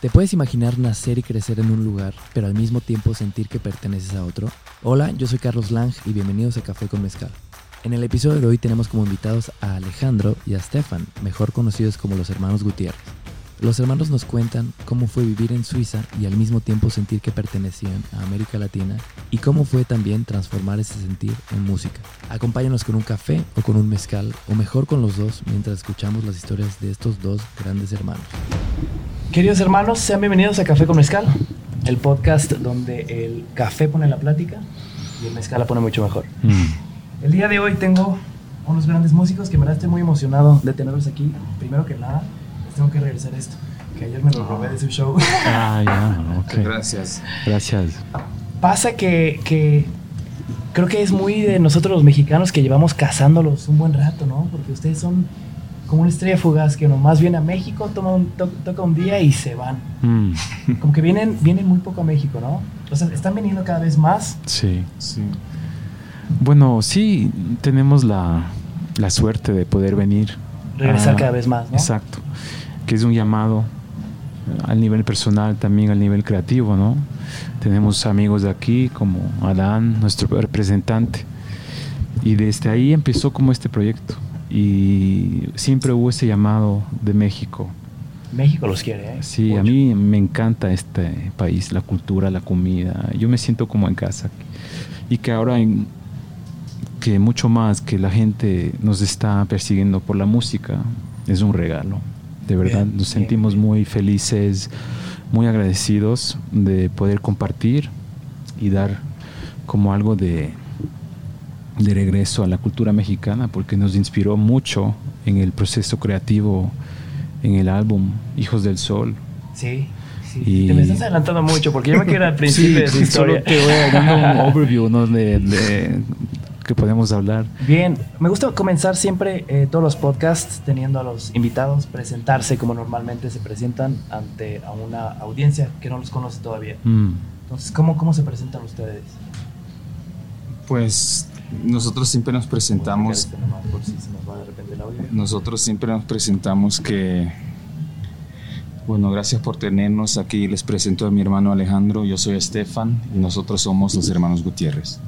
¿Te puedes imaginar nacer y crecer en un lugar, pero al mismo tiempo sentir que perteneces a otro? Hola, yo soy Carlos Lang y bienvenidos a Café con Mezcal. En el episodio de hoy tenemos como invitados a Alejandro y a Stefan, mejor conocidos como los hermanos Gutiérrez. Los hermanos nos cuentan cómo fue vivir en Suiza y al mismo tiempo sentir que pertenecían a América Latina y cómo fue también transformar ese sentir en música. Acompáñanos con un café o con un mezcal o mejor con los dos mientras escuchamos las historias de estos dos grandes hermanos. Queridos hermanos, sean bienvenidos a Café con Mezcal, el podcast donde el café pone la plática y el mezcal la pone mucho mejor. Mm. El día de hoy tengo unos grandes músicos que me estoy muy emocionado de tenerlos aquí. Primero que nada, tengo que regresar esto. Que ayer me lo robé de su show. Ah, ya, ok. Gracias. Gracias. Pasa que, que creo que es muy de nosotros los mexicanos que llevamos cazándolos un buen rato, ¿no? Porque ustedes son como una estrella fugaz que nomás viene a México, toma un, toca un día y se van. Mm. Como que vienen, vienen muy poco a México, ¿no? O sea, están viniendo cada vez más. Sí, sí. Bueno, sí, tenemos la, la suerte de poder venir. Regresar cada vez más, ¿no? Exacto que es un llamado al nivel personal, también al nivel creativo, ¿no? Tenemos amigos de aquí como Adán, nuestro representante, y desde ahí empezó como este proyecto y siempre hubo ese llamado de México. México los quiere, ¿eh? Sí, a mí me encanta este país, la cultura, la comida. Yo me siento como en casa. Y que ahora, que mucho más que la gente nos está persiguiendo por la música, es un regalo de verdad nos sentimos muy felices, muy agradecidos de poder compartir y dar como algo de, de regreso a la cultura mexicana, porque nos inspiró mucho en el proceso creativo, en el álbum Hijos del Sol. Sí. Sí, y... Te me estás adelantando mucho porque yo me quiero al principio de su historia. Solo te voy a dar un overview ¿no? de, de, que podemos hablar. Bien, me gusta comenzar siempre eh, todos los podcasts teniendo a los invitados presentarse como normalmente se presentan ante a una audiencia que no los conoce todavía. Mm. Entonces, ¿cómo, ¿cómo se presentan ustedes? Pues nosotros siempre nos presentamos. Nosotros siempre nos presentamos que. Bueno, gracias por tenernos aquí. Les presento a mi hermano Alejandro. Yo soy Estefan y nosotros somos los hermanos Gutiérrez.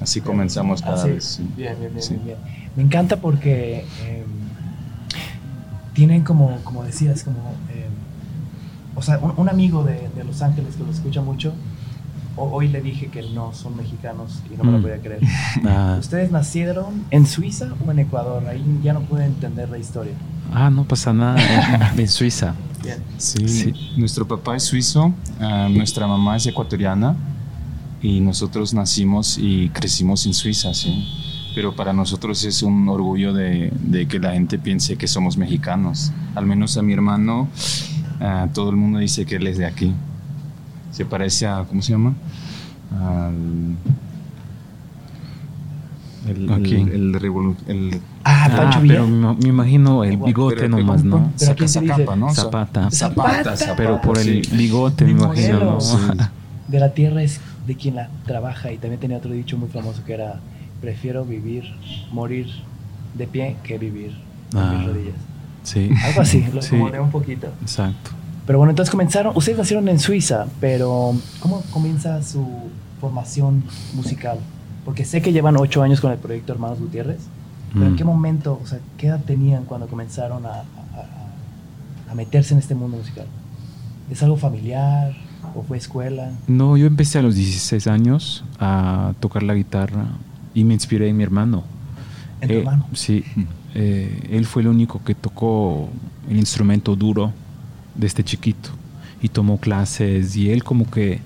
Así comenzamos cada vez. Bien, bien, bien, Me encanta porque em, tienen como, como decías, como, em, o sea, un, amigo de, Los Ángeles que lo escucha mucho, hoy le dije que no son mexicanos y no me lo mm. podía creer. Ah. ¿Ustedes nacieron en Suiza o en Ecuador? Ahí ya no pueden entender la historia. Ah, no pasa nada, en Suiza. Bien. Sí, nuestro papá es suizo, ah, nuestra mamá es ecuatoriana y nosotros nacimos y crecimos en Suiza, sí. Pero para nosotros es un orgullo de, que la gente piense que somos mexicanos. Al menos a mi hermano, todo el mundo dice que él es de aquí. Se parece a, ¿cómo se llama? Al, el, el, el, ah, Pancho ah, pero me, imagino el bigote nomás, ¿no? Zapata, ¿no? Zapata. Zapata. Pero por el bigote, me imagino, ¿no? De la tierra es de quien la trabaja y también tenía otro dicho muy famoso que era prefiero vivir, morir de pie que vivir con mis ah, rodillas. Sí. Algo así, lo sí, un poquito. Exacto. Pero bueno, entonces comenzaron, ustedes nacieron en Suiza, pero ¿cómo comienza su formación musical? Porque sé que llevan ocho años con el proyecto Hermanos Gutiérrez, pero ¿en mm. qué momento, o sea, qué edad tenían cuando comenzaron a, a, a meterse en este mundo musical? ¿Es algo familiar? ¿O fue escuela? No, yo empecé a los 16 años a tocar la guitarra y me inspiré en mi hermano. ¿En tu eh, hermano? Sí. Eh, él fue el único que tocó el instrumento duro desde chiquito y tomó clases y él como que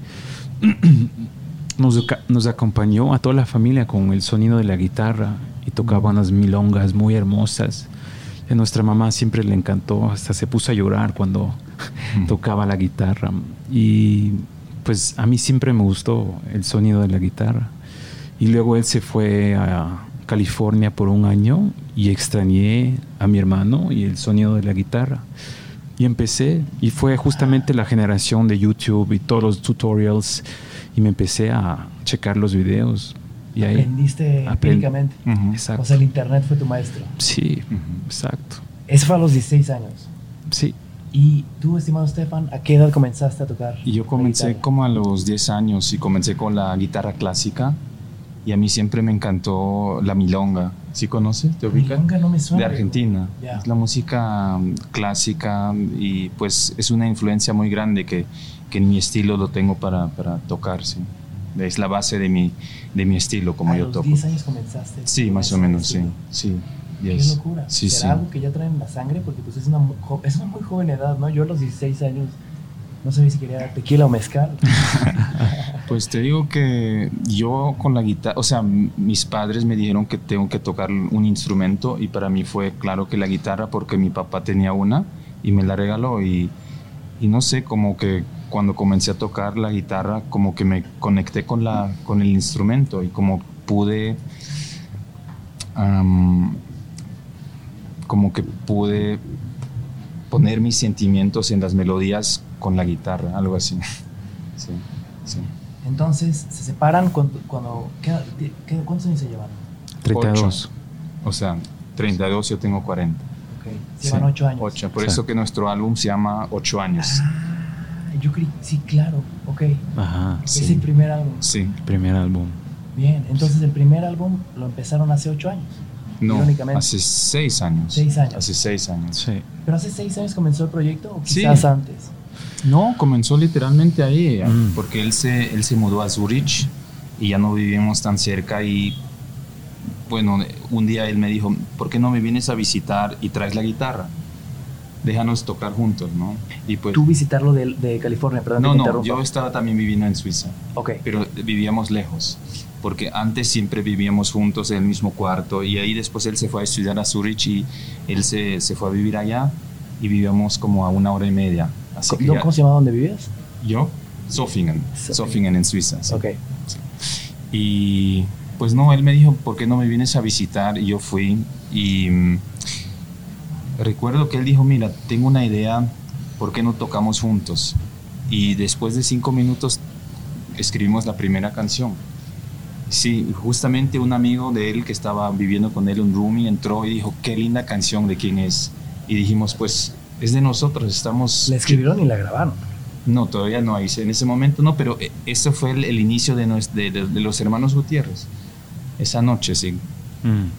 nos, nos acompañó a toda la familia con el sonido de la guitarra y tocaba unas milongas muy hermosas. A nuestra mamá siempre le encantó, hasta se puso a llorar cuando tocaba la guitarra. Y pues a mí siempre me gustó el sonido de la guitarra. Y luego él se fue a California por un año y extrañé a mi hermano y el sonido de la guitarra. Y empecé, y fue justamente la generación de YouTube y todos los tutorials, y me empecé a checar los videos. Y Aprendiste empíricamente. Exacto. O sea, el internet fue tu maestro. Sí, exacto. Eso fue a los 16 años. Sí. Y tú, estimado Stefan, ¿a qué edad comenzaste a tocar? Yo comencé como a los 10 años y comencé con la guitarra clásica y a mí siempre me encantó la milonga. ¿Sí conoces? ¿Te ubicas? Milonga no me suena. De Argentina. Ya. Es la música mm, clásica y pues es una influencia muy grande que, que en mi estilo lo tengo para, para tocar, sí. Es la base de mi, de mi estilo, como a yo los toco. 10 años comenzaste. Sí, más o menos, sí. estilo. Qué locura. Sí, ¿Será sí. algo que ya traen en la sangre? Porque pues es una, es una muy joven edad, ¿no? Yo a los 16 años no sabía si quería tequila o mezcal. Pues te digo que yo con la guitarra, o sea, mis padres me dijeron que tengo que tocar un instrumento y para mí fue claro que la guitarra porque mi papá tenía una y me la regaló y, y no sé, como que cuando comencé a tocar la guitarra, como que me conecté con, la, con el instrumento y como pude, como que pude poner mis sentimientos en las melodías con la guitarra, algo así. Sí, sí. Entonces, se separan cuando... cuando ¿qué, qué- cuántos años se llevan? 32. O sea, 32, yo tengo 40. Ok, se llevan 8 años. 8. Por Sí. eso que nuestro álbum se llama 8 años. Ah, yo creí... Sí, claro. Ok. Ajá. Es Sí. el primer álbum. Sí. Primer álbum. Bien, entonces el primer álbum lo empezaron hace 8 años. No, hace 6 años. Seis años. Hace 6 años. Sí. ¿Pero hace 6 años comenzó el proyecto o Sí. quizás antes? No, comenzó literalmente ahí, Mm. porque él se, él se mudó a Zurich y ya no vivimos tan cerca y bueno, un día él me dijo, ¿por qué no me vienes a visitar y traes la guitarra? Déjanos tocar juntos, ¿no? Y pues... Tú visitarlo de, de California, perdón. no, no, yo estaba también viviendo en Suiza. Ok. pero vivíamos lejos, porque antes siempre vivíamos juntos en el mismo cuarto y ahí después él se fue a estudiar a Zurich y él se, se fue a vivir allá y vivíamos como a una hora y media. Así que ¿No, ya- ¿Cómo se llamaba donde vivías? yo, Sofingen, Sofingen. En Suiza. sí. Ok. Y pues no, él me dijo, ¿por qué no me vienes a visitar? Y yo fui y mm, recuerdo que él dijo, mira, tengo una idea, ¿por qué no tocamos juntos? Y después de cinco minutos escribimos la primera canción. Sí, justamente un amigo de él que estaba viviendo con él, un roomie, entró y dijo, qué linda canción, ¿de quién es? Y dijimos, pues es de nosotros, estamos... La escribieron y la grabaron. No, todavía no, en ese momento no, pero eh, eso fue el, el inicio de, nues- de- de- de los hermanos Gutiérrez. Esa noche, sí. Mm.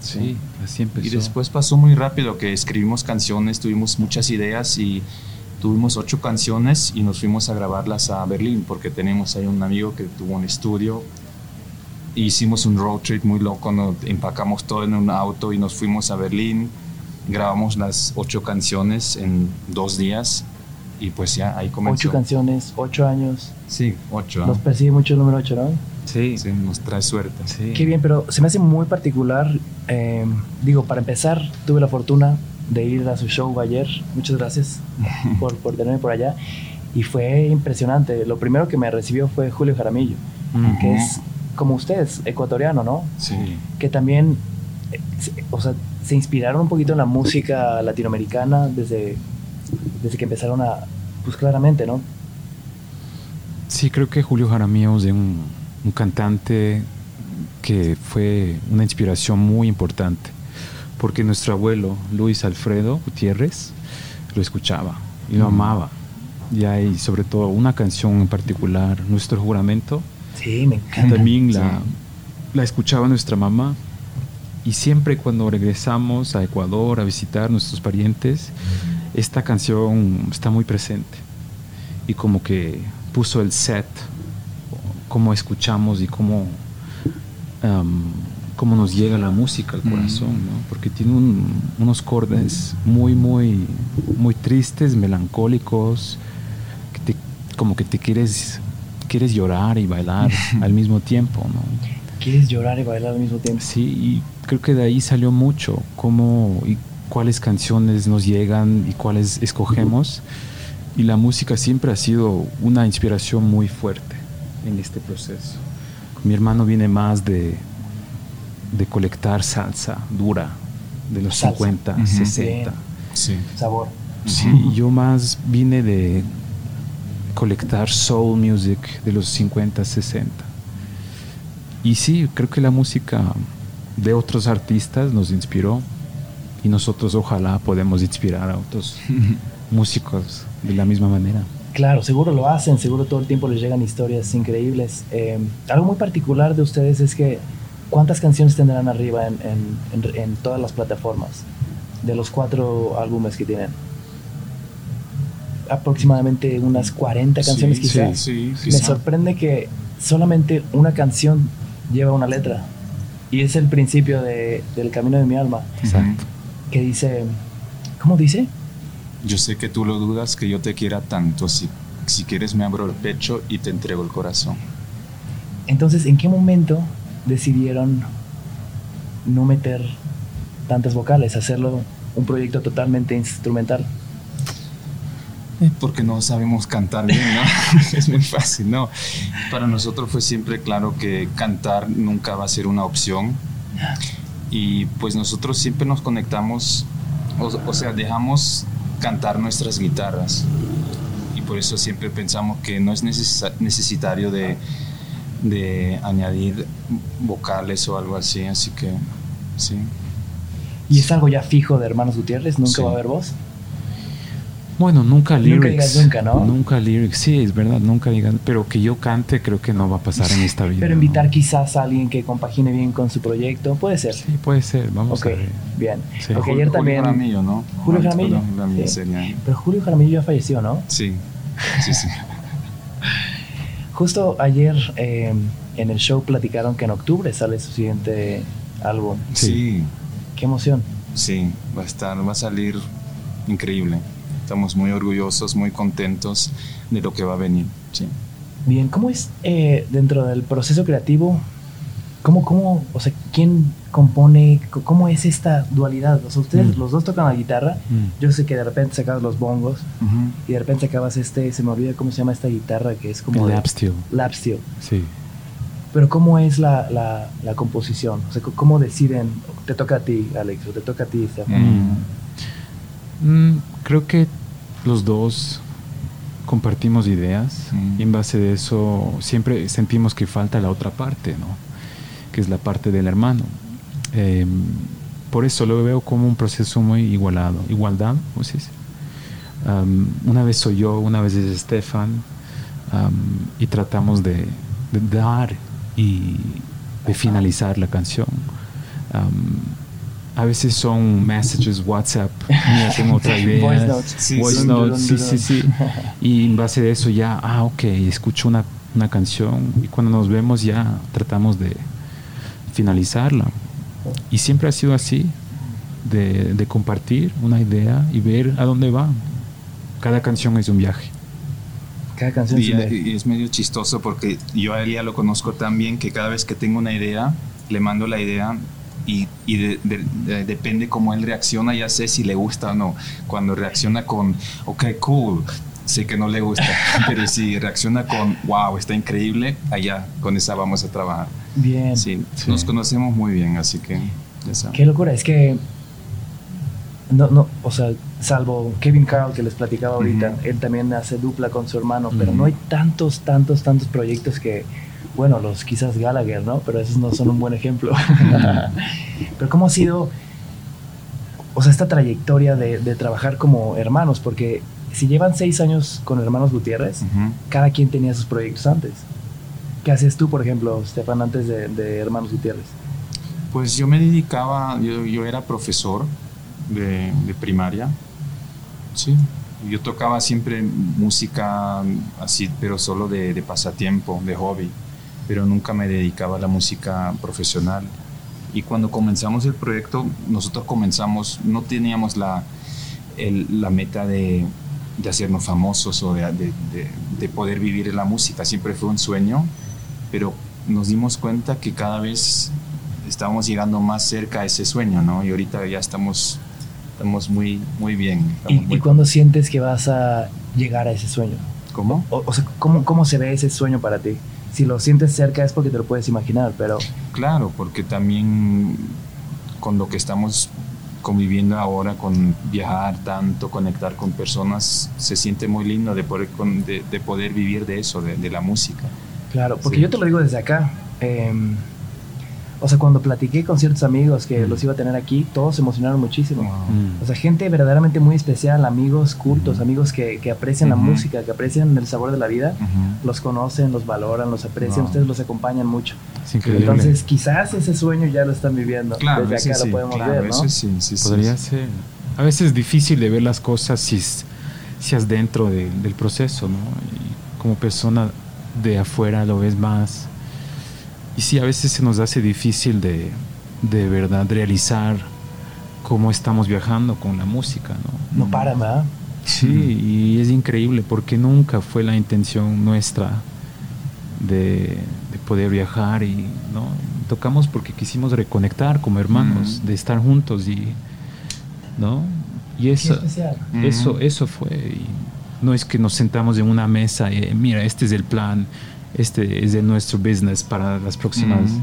Sí, así empezó. Y después pasó muy rápido que escribimos canciones, tuvimos muchas ideas y tuvimos ocho canciones y nos fuimos a grabarlas a Berlín porque tenemos ahí un amigo que tuvo un estudio. Hicimos un road trip muy loco, nos empacamos todo en un auto y nos fuimos a Berlín. Grabamos las ocho canciones en dos días y pues ya ahí comenzó. Ocho canciones, ocho años. Sí, ocho. Nos persigue mucho el número ocho, ¿no? Sí, Sí, nos trae suerte. sí. Qué bien, pero se me hace muy particular. eh, digo, para empezar, tuve la fortuna de ir a su show ayer. Muchas gracias por, por tenerme por allá. Y fue impresionante. Lo primero que me recibió fue Julio Jaramillo, Mm. que es como ustedes, ecuatoriano, ¿no? Sí. Que también, eh, o sea, se inspiraron un poquito en la música latinoamericana desde, desde que empezaron a, pues claramente, ¿no? Sí, creo que Julio Jaramillo es un, un cantante que fue una inspiración muy importante, porque nuestro abuelo Luis Alfredo Gutiérrez lo escuchaba y lo Mm. amaba. Y hay sobre todo una canción en particular, Nuestro Juramento, Sí, me encanta. también Sí. la, la escuchaba nuestra mamá y siempre cuando regresamos a Ecuador a visitar nuestros parientes, esta canción está muy presente y como que puso el set, cómo escuchamos y cómo, cómo nos llega la música al Mm. corazón, ¿no? porque tiene un- unos cordes muy, muy, muy tristes, melancólicos, que te- como que te quieres, quieres llorar y bailar al mismo tiempo. ¿no? Quieres llorar y bailar al mismo tiempo. Sí, y creo que de ahí salió mucho, cómo y cuáles canciones nos llegan y cuáles escogemos. Y la música siempre ha sido una inspiración muy fuerte en este proceso. Mi hermano viene más de, de colectar salsa dura de los Salsa. 50, Ujú. 60. Bien. Sí. Sabor. Sí, y yo más vine de colectar soul music de los 50, 60. Y sí, creo que la música de otros artistas nos inspiró y nosotros ojalá podemos inspirar a otros músicos de la misma manera. Claro, seguro lo hacen, seguro todo el tiempo les llegan historias increíbles. Eh, algo muy particular de ustedes es que ¿cuántas canciones tendrán arriba en, en, en, todas las plataformas de los cuatro álbumes que tienen? Aproximadamente unas 40 canciones Sí, quizás. sí, sí, Me sorprende que solamente una canción lleva una letra. Y es el principio de, del camino de mi alma, Exacto. que dice, ¿cómo dice? Yo sé que tú lo dudas que yo te quiera tanto. Si, si quieres me abro el pecho y te entrego el corazón. Entonces, ¿en qué momento decidieron no meter tantas vocales, hacerlo un proyecto totalmente instrumental? Porque no sabemos cantar bien, ¿no? es muy fácil, ¿no? Para nosotros fue siempre claro que cantar nunca va a ser una opción. Y pues nosotros siempre nos conectamos, o, o sea, dejamos cantar nuestras guitarras. Y por eso siempre pensamos que no es necesa- necesitario de, de añadir vocales o algo así. Así que, sí. ¿Y es algo ya fijo de Hermanos Gutiérrez? ¿Nunca Sí. va a haber voz? Bueno, nunca lyrics. digas nunca, ¿no? Nunca lyrics, sí, es verdad, nunca digan. Pero que yo cante, creo que no va a pasar en esta vida. Pero ¿no? invitar quizás a alguien que compagine bien con su proyecto, puede ser. Sí, puede ser, vamos a ver. bien. Sí. Porque Julio- ayer Julio también... Jaramillo, ¿no? Julio Jaramillo. Jaramillo Sí. sería- Pero Julio Jaramillo ya falleció, ¿no? Sí, sí, sí. Justo ayer eh, en el show platicaron que en octubre sale su siguiente álbum. Sí. sí. Qué emoción. Sí, va a estar, va a salir increíble. Estamos muy orgullosos, muy contentos de lo que va a venir. Sí. Bien, ¿cómo es eh, dentro del proceso creativo? ¿Cómo, cómo, o sea, quién compone? ¿Cómo es esta dualidad? O sea, ustedes Mm. los dos tocan la guitarra. Mm. Yo sé que de repente sacabas los bongos y de repente sacabas este, se me olvida cómo se llama esta guitarra que es como El de- lap steel, lap steel. sí. Pero ¿cómo es la, la, la composición? O sea, ¿cómo deciden? Te toca a ti, Alex, o te toca a ti, Stefan. Mm. Mm, creo que los dos compartimos ideas Mm. y en base de eso siempre sentimos que falta la otra parte, ¿no? Que es la parte del hermano. Eh, por eso lo veo como un proceso muy igualado, igualdad, ¿cómo se dice? Um, una vez soy yo, una vez es Stefan um, y tratamos de, de dar y de finalizar la canción. Um, a veces son messages WhatsApp, mira, tengo otra idea. Voice notes. Sí, Voice sí. notes, sí, sí, sí. Y en base de eso ya, ah, ok, escucho una, una canción y cuando nos vemos ya tratamos de finalizarla. Y siempre ha sido así, de, de compartir una idea y ver a dónde va. Cada canción es un viaje. Cada canción Y, se y es medio chistoso porque yo a él ya lo conozco tan bien que cada vez que tengo una idea, le mando la idea y, y de- de- de- depende cómo él reacciona, ya sé si le gusta o no. Cuando reacciona con, ok, cool, sé que no le gusta, pero si reacciona con, wow, está increíble, allá con esa vamos a trabajar. Bien. Sí, Sí. nos conocemos muy bien, así que ya. Qué locura, es que no, no, o sea, salvo Kevin Carl que les platicaba ahorita, Ujú. él también hace dupla con su hermano, pero Ujú. no hay tantos, tantos, tantos proyectos que, bueno, los quizás Gallagher, ¿no? Pero esos no son un buen ejemplo. pero cómo ha sido, o sea, esta trayectoria de, de trabajar como hermanos, porque si llevan seis años con hermanos Gutiérrez, cada quien tenía sus proyectos antes. ¿Qué haces tú, por ejemplo, Stefan, antes de, de Hermanos Gutiérrez? Pues yo me dedicaba, yo, yo era profesor de, de primaria, sí. Yo tocaba siempre música así, pero solo de, de pasatiempo, de hobby, pero nunca me dedicaba a la música profesional. Y cuando comenzamos el proyecto, nosotros comenzamos, no teníamos la, el- la meta de, de hacernos famosos o de, de- de- de poder vivir en la música, siempre fue un sueño, pero nos dimos cuenta que cada vez estábamos llegando más cerca a ese sueño, ¿no? Y ahorita ya estamos, estamos muy, muy bien. ¿Y, muy- y cuándo sientes que vas a llegar a ese sueño? ¿Cómo? O, o sea, ¿cómo, ¿cómo se ve ese sueño para ti? Si lo sientes cerca es porque te lo puedes imaginar, pero Claro, porque también con lo que estamos conviviendo ahora, con viajar tanto, conectar con personas, se siente muy lindo de poder, con- de, de poder vivir de eso, de, de la música. claro, porque Sí. yo te lo digo desde acá. em, o sea, cuando platiqué con ciertos amigos que los iba a tener aquí, todos se emocionaron muchísimo. Mm. O sea, gente verdaderamente muy especial, amigos cultos, amigos que, que aprecian la música, que aprecian el sabor de la vida, los conocen, los valoran, los aprecian, Wow. ustedes los acompañan mucho. Es increíble. Entonces, quizás ese sueño ya lo están viviendo. Claro, Desde acá sí, lo podemos claro, ver, ¿no? sí, sí, sí, Podría sí. ser. A veces es difícil de ver las cosas si, es- si es dentro de- del proceso, ¿no? Y como persona de afuera lo ves más. Y sí, a veces se nos hace difícil de, de verdad realizar cómo estamos viajando con la música, ¿no? No para, ¿verdad? Sí, y es increíble porque nunca fue la intención nuestra de, de poder viajar y no tocamos porque quisimos reconectar como hermanos, Mm. de estar juntos y no y eso eso eso fue y no es que nos sentamos en una mesa y mira este es el plan este es de nuestro business para las próximas Ujú.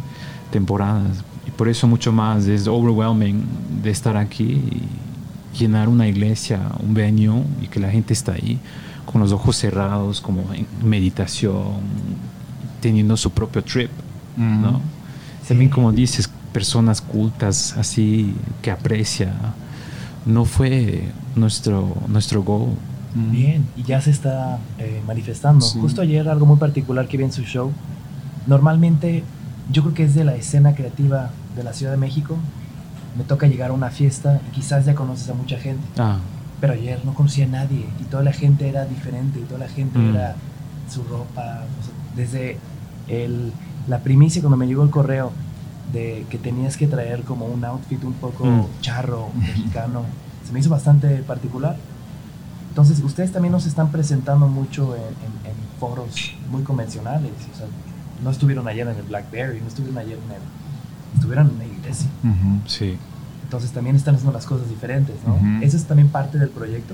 temporadas y por eso mucho más es overwhelming de estar aquí y llenar una iglesia, un venue y que la gente está ahí con los ojos cerrados, como en meditación, teniendo su propio trip, Ujú. ¿no? También como dices, personas cultas así que aprecia. No fue nuestro nuestro goal. Ujú. Bien, y ya se está eh, manifestando. Sí. Justo ayer algo muy particular que vi en su show. Normalmente, yo creo que es de la escena creativa de la Ciudad de México. Me toca llegar a una fiesta y quizás ya conoces a mucha gente. Ah, Pero ayer no conocía a nadie y toda la gente era diferente y toda la gente Mm. era su ropa. o sea, desde el, la primicia cuando me llegó el correo de que tenías que traer como un outfit un poco Mm. charro, mexicano, se me hizo bastante particular. Entonces, ustedes también nos están presentando mucho en, en- en foros muy convencionales. o sea, no estuvieron ayer en el Blackberry, no estuvieron ayer en el... Estuvieron en la iglesia. Sí. Entonces también están haciendo las cosas diferentes, ¿no? Ujú. Eso es también parte del proyecto.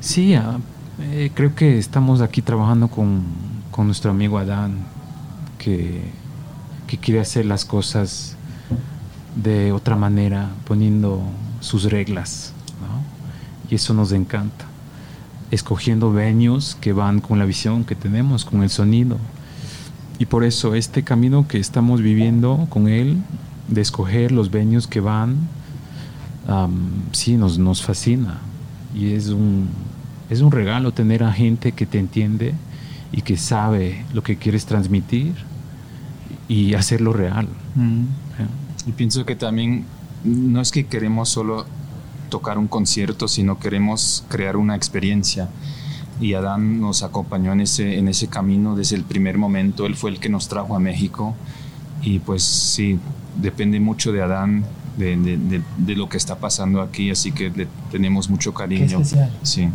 Sí, eh, creo que estamos aquí trabajando con, con nuestro amigo Adán, que, que quiere hacer las cosas de otra manera, poniendo sus reglas. Y eso nos encanta. Escogiendo venues que van con la visión que tenemos, con el sonido. Y por eso este camino que estamos viviendo con él, de escoger los venues que van, am, sí, nos, nos fascina. Y es un, es un regalo tener a gente que te entiende y que sabe lo que quieres transmitir y hacerlo real. ¿eh? Y pienso que también no es que queremos solo tocar un concierto, sino queremos crear una experiencia. Y Adán nos acompañó en ese, en ese camino desde el primer momento. Él fue el que nos trajo a México. Y pues sí, depende mucho de Adán, de, de- de- de lo que está pasando aquí. Así que le tenemos mucho Qué cariño. especial. Sí.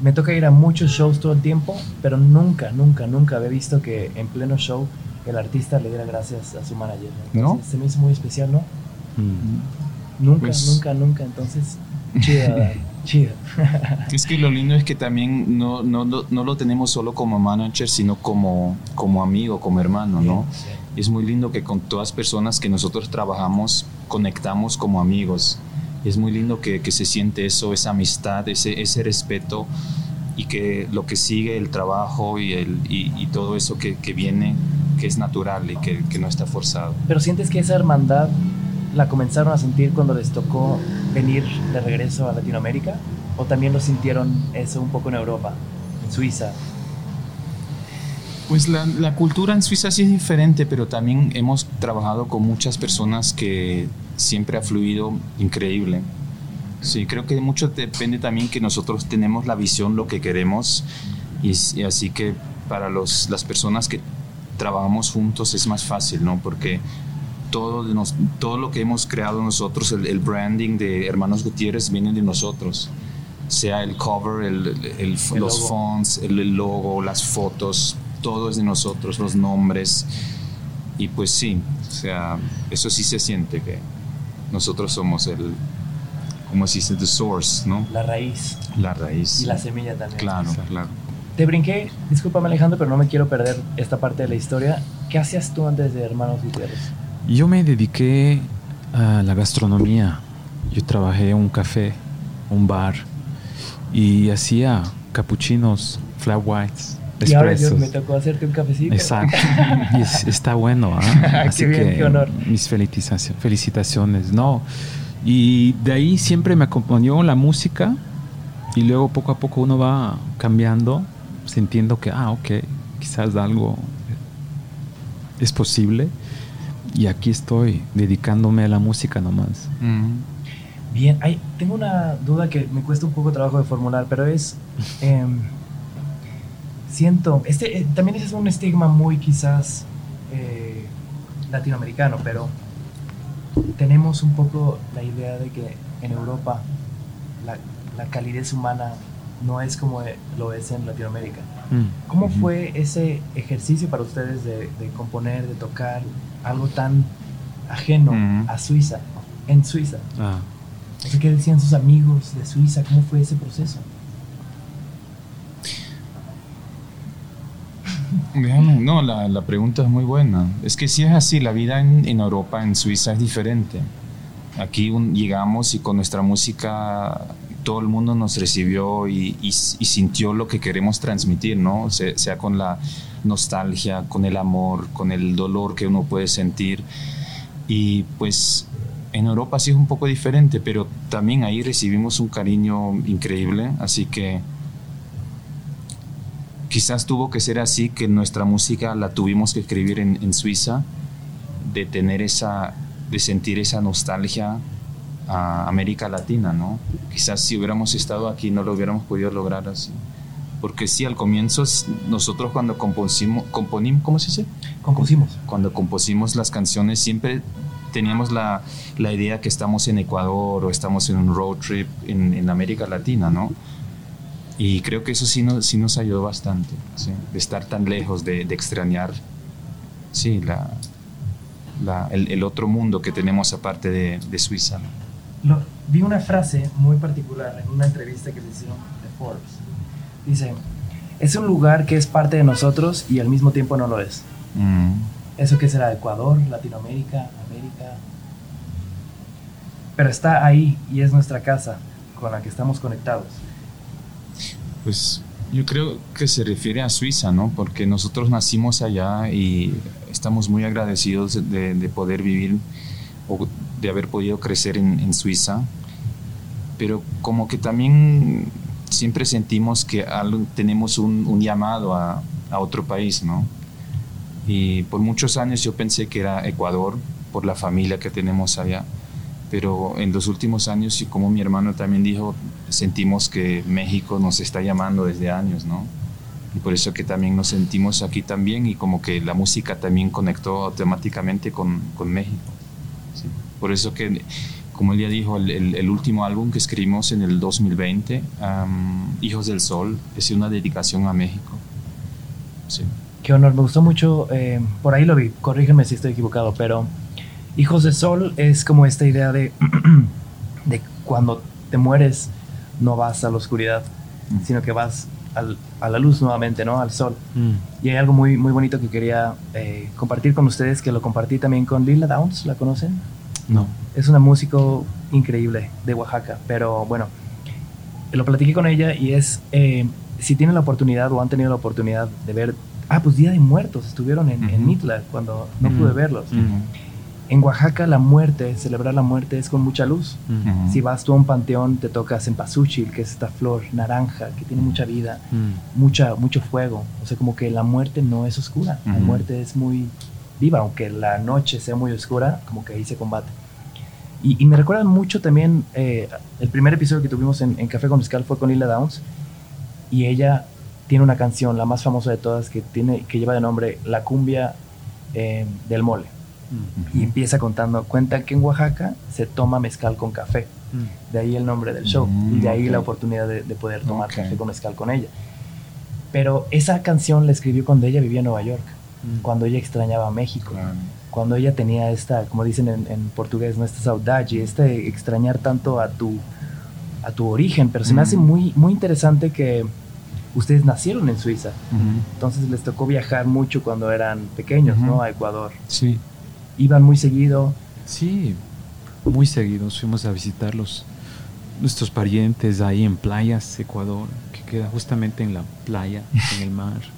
Me toca ir a muchos shows todo el tiempo, pero nunca, nunca, nunca había visto que en pleno show el artista le diera gracias a su manager. ¿No? Entonces, Se me hizo muy especial, ¿no? Mm. Nunca, Pues- nunca, nunca. Entonces, chido, chido. Es que lo lindo es que también no, no, lo- no lo tenemos solo como manager, sino como, como amigo, como hermano, ¿no? Sí. Es muy lindo que con todas personas que nosotros trabajamos conectamos como amigos. Es muy lindo que, que se siente eso, esa amistad, ese, ese respeto y que lo que sigue, el trabajo y, el, y, y todo eso que, que viene, que es natural y que, que no está forzado. Pero sientes que esa hermandad la comenzaron a sentir cuando les tocó venir de regreso a Latinoamérica? ¿O también lo sintieron eso un poco en Europa, en Suiza? Pues la, cultura en Suiza sí es diferente, pero también hemos trabajado con muchas personas que siempre ha fluido increíble. Sí, creo que mucho depende también que nosotros tenemos la visión, lo que queremos, y, y así que para los, las personas que trabajamos juntos es más fácil, ¿no? Porque todo, de nos- todo lo que hemos creado nosotros, el, el branding de Hermanos Gutiérrez viene de nosotros. Sea el cover, el, el- los logo. fonts, el, el logo, las fotos, todo es de nosotros, los nombres. Y pues sí, o sea, eso sí se siente que nosotros somos el, como se dice, the source, ¿no? La raíz La raíz. y la semilla también. Claro, claro. Te brinqué, discúlpame Alejandro, pero no me quiero perder esta parte de la historia. ¿Qué hacías tú antes de Hermanos Gutiérrez? Yo me dediqué a la gastronomía. Yo trabajé en un café, un bar, y hacía capuchinos, flat whites, Y ahora yo me tocó hacerte un cafecito. Exacto. y está bueno. ¿ah? Así que qué honor. mis felicitaciones, felicitaciones. No. Y de ahí siempre me acompañó la música y luego poco a poco uno va cambiando, sintiendo que, ah, ok, quizás algo es posible. Y aquí estoy dedicándome a la música nomás. Bien, hay, tengo una duda que me cuesta un poco trabajo de formular, pero es... Em, siento, este eh, también es un estigma muy quizás eh, latinoamericano, pero tenemos un poco la idea de que en Europa la, la calidez humana no es como lo es en Latinoamérica. Mm. ¿Cómo fue ese ejercicio para ustedes de, componer, de tocar algo tan ajeno mm. a Suiza, en Suiza? Ah. ¿Qué decían sus amigos de Suiza? ¿Cómo fue ese proceso? No, la, la, pregunta es muy buena. Es que si es así, la vida en, en Europa, en Suiza, es diferente. Aquí llegamos y con nuestra música todo el mundo nos recibió y, y, sintió lo que queremos transmitir, ¿no? sea con la nostalgia, con el amor, con el dolor que uno puede sentir. Y pues en Europa sí es un poco diferente, pero también ahí recibimos un cariño increíble, así que quizás tuvo que ser así que nuestra música la tuvimos que escribir en, Suiza, de tener esa, de sentir esa nostalgia a América Latina, ¿no? Quizás si hubiéramos estado aquí no lo hubiéramos podido lograr así. Porque sí, al comienzo nosotros cuando compusimos, componimos, ¿cómo se dice? Compusimos. Cuando compusimos las canciones siempre teníamos la, la idea que estamos en Ecuador o estamos en un road trip en, en América Latina, ¿no? Y creo que eso sí nos, sí nos ayudó bastante, de estar tan lejos, de, de extrañar sí, la, la, el, el, otro mundo que tenemos aparte de, de Suiza. Lo, vi una frase muy particular en una entrevista que le hicieron de Forbes. Dice, es un lugar que es parte de nosotros y al mismo tiempo no lo es. Mm. ¿Eso qué será? Ecuador, Latinoamérica, América. Pero está ahí y es nuestra casa con la que estamos conectados. Pues yo creo que se refiere a Suiza, ¿no? Porque nosotros nacimos allá y estamos muy agradecidos de, poder vivir o de haber podido crecer en, Suiza. Pero como que también siempre sentimos que tenemos un, llamado a, otro país, ¿no? Y por muchos años yo pensé que era Ecuador, por la familia que tenemos allá pero en los últimos años, y como mi hermano también dijo, sentimos que México nos está llamando desde años, ¿no? Y por eso que también nos sentimos aquí también y como que la música también conectó automáticamente con, con México. Por eso que, como él ya dijo, el, el, último álbum que escribimos en el 2020, Hijos del Sol, es una dedicación a México. Sí. Qué honor, me gustó mucho, eh, por ahí lo vi, corrígeme si estoy equivocado, pero Hijos de Sol es como esta idea de, de cuando te mueres no vas a la oscuridad, mm. sino que vas a la luz nuevamente, ¿no? Al sol. Mm. Y hay algo muy, muy bonito que quería eh, compartir con ustedes, que lo compartí también con Lila Downs, ¿la conocen? No. Es una músico increíble de Oaxaca, pero bueno, lo platiqué con ella y es, eh, si tienen la oportunidad o han tenido la oportunidad de ver, ah, pues Día de Muertos, estuvieron en, Mitla cuando no pude verlos. En Oaxaca la muerte, celebrar la muerte es con mucha luz. Si vas tú a un panteón te tocas en pasuchil, que es esta flor naranja que tiene mucha vida, mucha, mucho fuego. O sea, como que la muerte no es oscura, la muerte es muy viva, aunque la noche sea muy oscura, como que ahí se combate. Y, me recuerdan mucho también, eh, el primer episodio que tuvimos en, Café con Mezcal fue con Lila Downs, y ella tiene una canción, la más famosa de todas, que, tiene, que lleva de nombre La cumbia eh, del mole. Y empieza contando, cuenta que en Oaxaca se toma mezcal con café. Mm. De ahí el nombre del show. y de ahí la oportunidad de, poder tomar café con mezcal con ella. Pero esa canción la escribió cuando ella vivía en Nueva York, mm. cuando ella extrañaba a México, cuando ella tenía esta, como dicen en, portugués, ¿no? esta saudade, este extrañar tanto a tu, a tu origen. Pero se me hace mm. muy, muy interesante que ustedes nacieron en Suiza, entonces les tocó viajar mucho cuando eran pequeños, ¿no? A Ecuador. Sí iban muy seguido. Sí, muy seguidos. Fuimos a visitarlos, nuestros parientes ahí en Playas, Ecuador, que queda justamente en la playa, en el mar.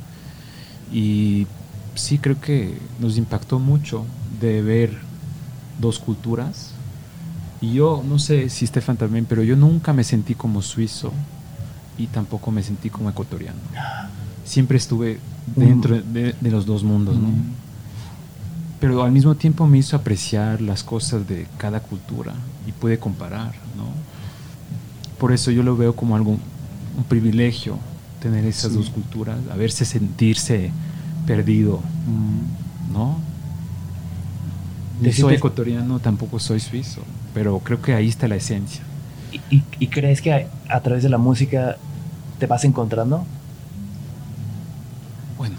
Y sí creo que nos impactó mucho de ver dos culturas. Y yo, no sé si Stefan también, pero yo nunca me sentí como suizo y tampoco me sentí como ecuatoriano. Siempre estuve dentro de, los dos mundos, ¿no? Pero al mismo tiempo me hizo apreciar las cosas de cada cultura y pude comparar, ¿no? Por eso yo lo veo como algo, un privilegio tener esas dos culturas, a verse sentirse perdido, ¿no? Yo soy ecuatoriano, tampoco soy suizo, pero creo que ahí está la esencia. ¿Y, crees que a, través de la música te vas encontrando? Bueno,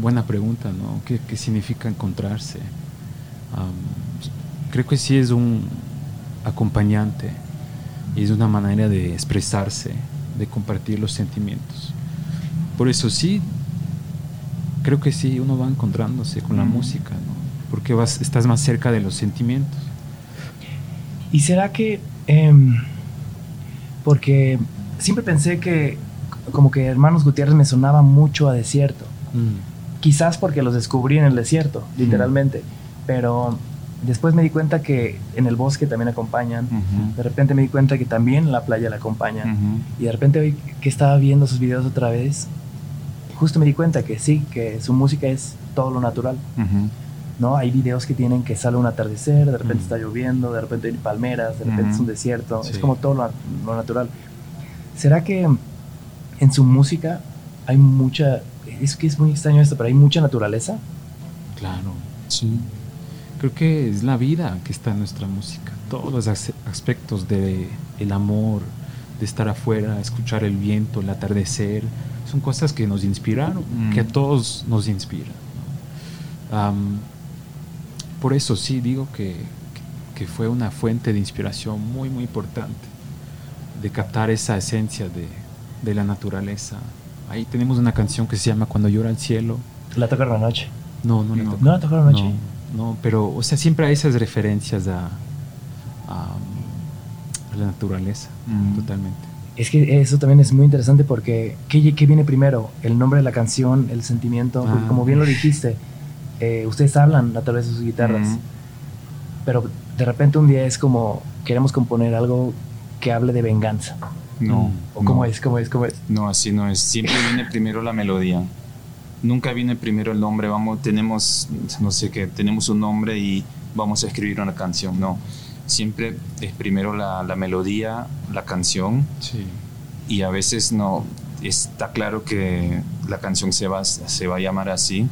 buena pregunta, ¿no? ¿Qué, significa encontrarse? creo que sí es un acompañante y es una manera de expresarse, de compartir los sentimientos. Por eso sí, creo que sí, uno va encontrándose con la música, ¿no? Porque vas, estás más cerca de los sentimientos. ¿Y será que, em, porque siempre pensé que como que Hermanos Gutiérrez me sonaba mucho a desierto. Mm. Quizás porque los descubrí en el desierto, mm. literalmente. Pero después me di cuenta que en el bosque también acompañan. De repente me di cuenta que también en la playa la acompañan. Y de repente hoy que estaba viendo sus videos otra vez, justo me di cuenta que sí, que su música es todo lo natural. ¿no? Hay videos que tienen que sale un atardecer, de repente está lloviendo, de repente hay palmeras, de repente es un desierto, es como todo lo, natural. ¿Será que en su música hay mucha, es que es muy extraño esto, pero hay mucha naturaleza? Claro, sí. Creo que es la vida que está en nuestra música, todos los aspectos de el amor, de estar afuera, escuchar el viento, el atardecer, son cosas que nos inspiraron, que a mm. todos nos inspiran. por eso sí digo que, que, fue una fuente de inspiración muy, muy importante, de captar esa esencia de, de la naturaleza. Ahí tenemos una canción que se llama Cuando llora el cielo. ¿La tocaron la noche? No, no, no. ¿No la tocaron noche? No, pero, o sea, siempre hay esas referencias a, a, la naturaleza, mm. totalmente. Es que eso también es muy interesante porque ¿qué, ¿qué, viene primero? ¿El nombre de la canción? ¿El sentimiento? Ah. como bien lo dijiste, eh, ustedes hablan a través de sus guitarras, pero de repente un día es como queremos componer algo que hable de venganza. No. ¿O cómo es? ¿Cómo es? ¿Cómo es? No, así no es. Siempre viene primero la melodía. Nunca viene primero el nombre. Vamos, tenemos, no sé qué, tenemos un nombre y vamos a escribir una canción. No siempre es primero la, melodía, la canción. Y a veces no, está claro que la canción se va, se va a llamar así,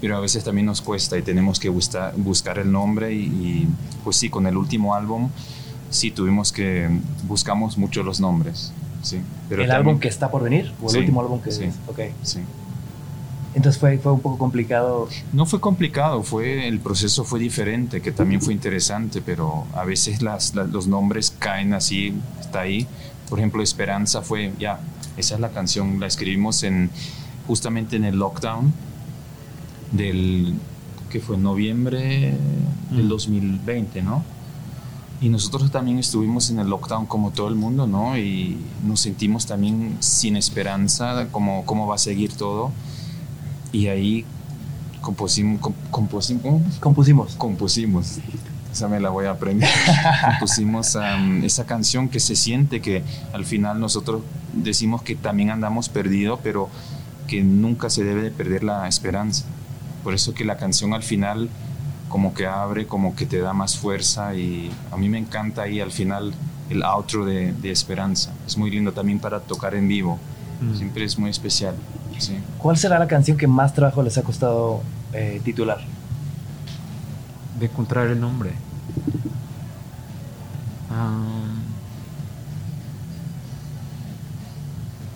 pero a veces también nos cuesta y tenemos que buscar, buscar el nombre y, pues sí, con el último álbum sí tuvimos que, buscamos mucho los nombres. Sí, pero ¿El álbum que está por venir? ¿O el último álbum que sí, okay. sí. Entonces fue, fue un poco complicado. No fue complicado, fue, el proceso fue diferente, que también fue interesante, pero a veces las, los nombres caen así, está ahí. Por ejemplo, Esperanza fue, ya, esa es la canción, la escribimos en, justamente en el lockdown del, que fue noviembre del 2020, mm. ¿no? Y nosotros también estuvimos en el lockdown como todo el mundo, ¿no? Y nos sentimos también sin esperanza, como cómo va a seguir todo y ahí compusimos, compusimos, compusimos, esa me la voy a aprender, compusimos esa canción que se siente que al final nosotros decimos que también andamos perdidos, pero que nunca se debe de perder la esperanza. Por eso que la canción al final como que abre, como que te da más fuerza y a mí me encanta ahí al final el outro de, de Esperanza. Es muy lindo también para tocar en vivo, mm. siempre es muy especial. ¿Cuál será la canción que más trabajo les ha costado eh, titular? De encontrar el nombre.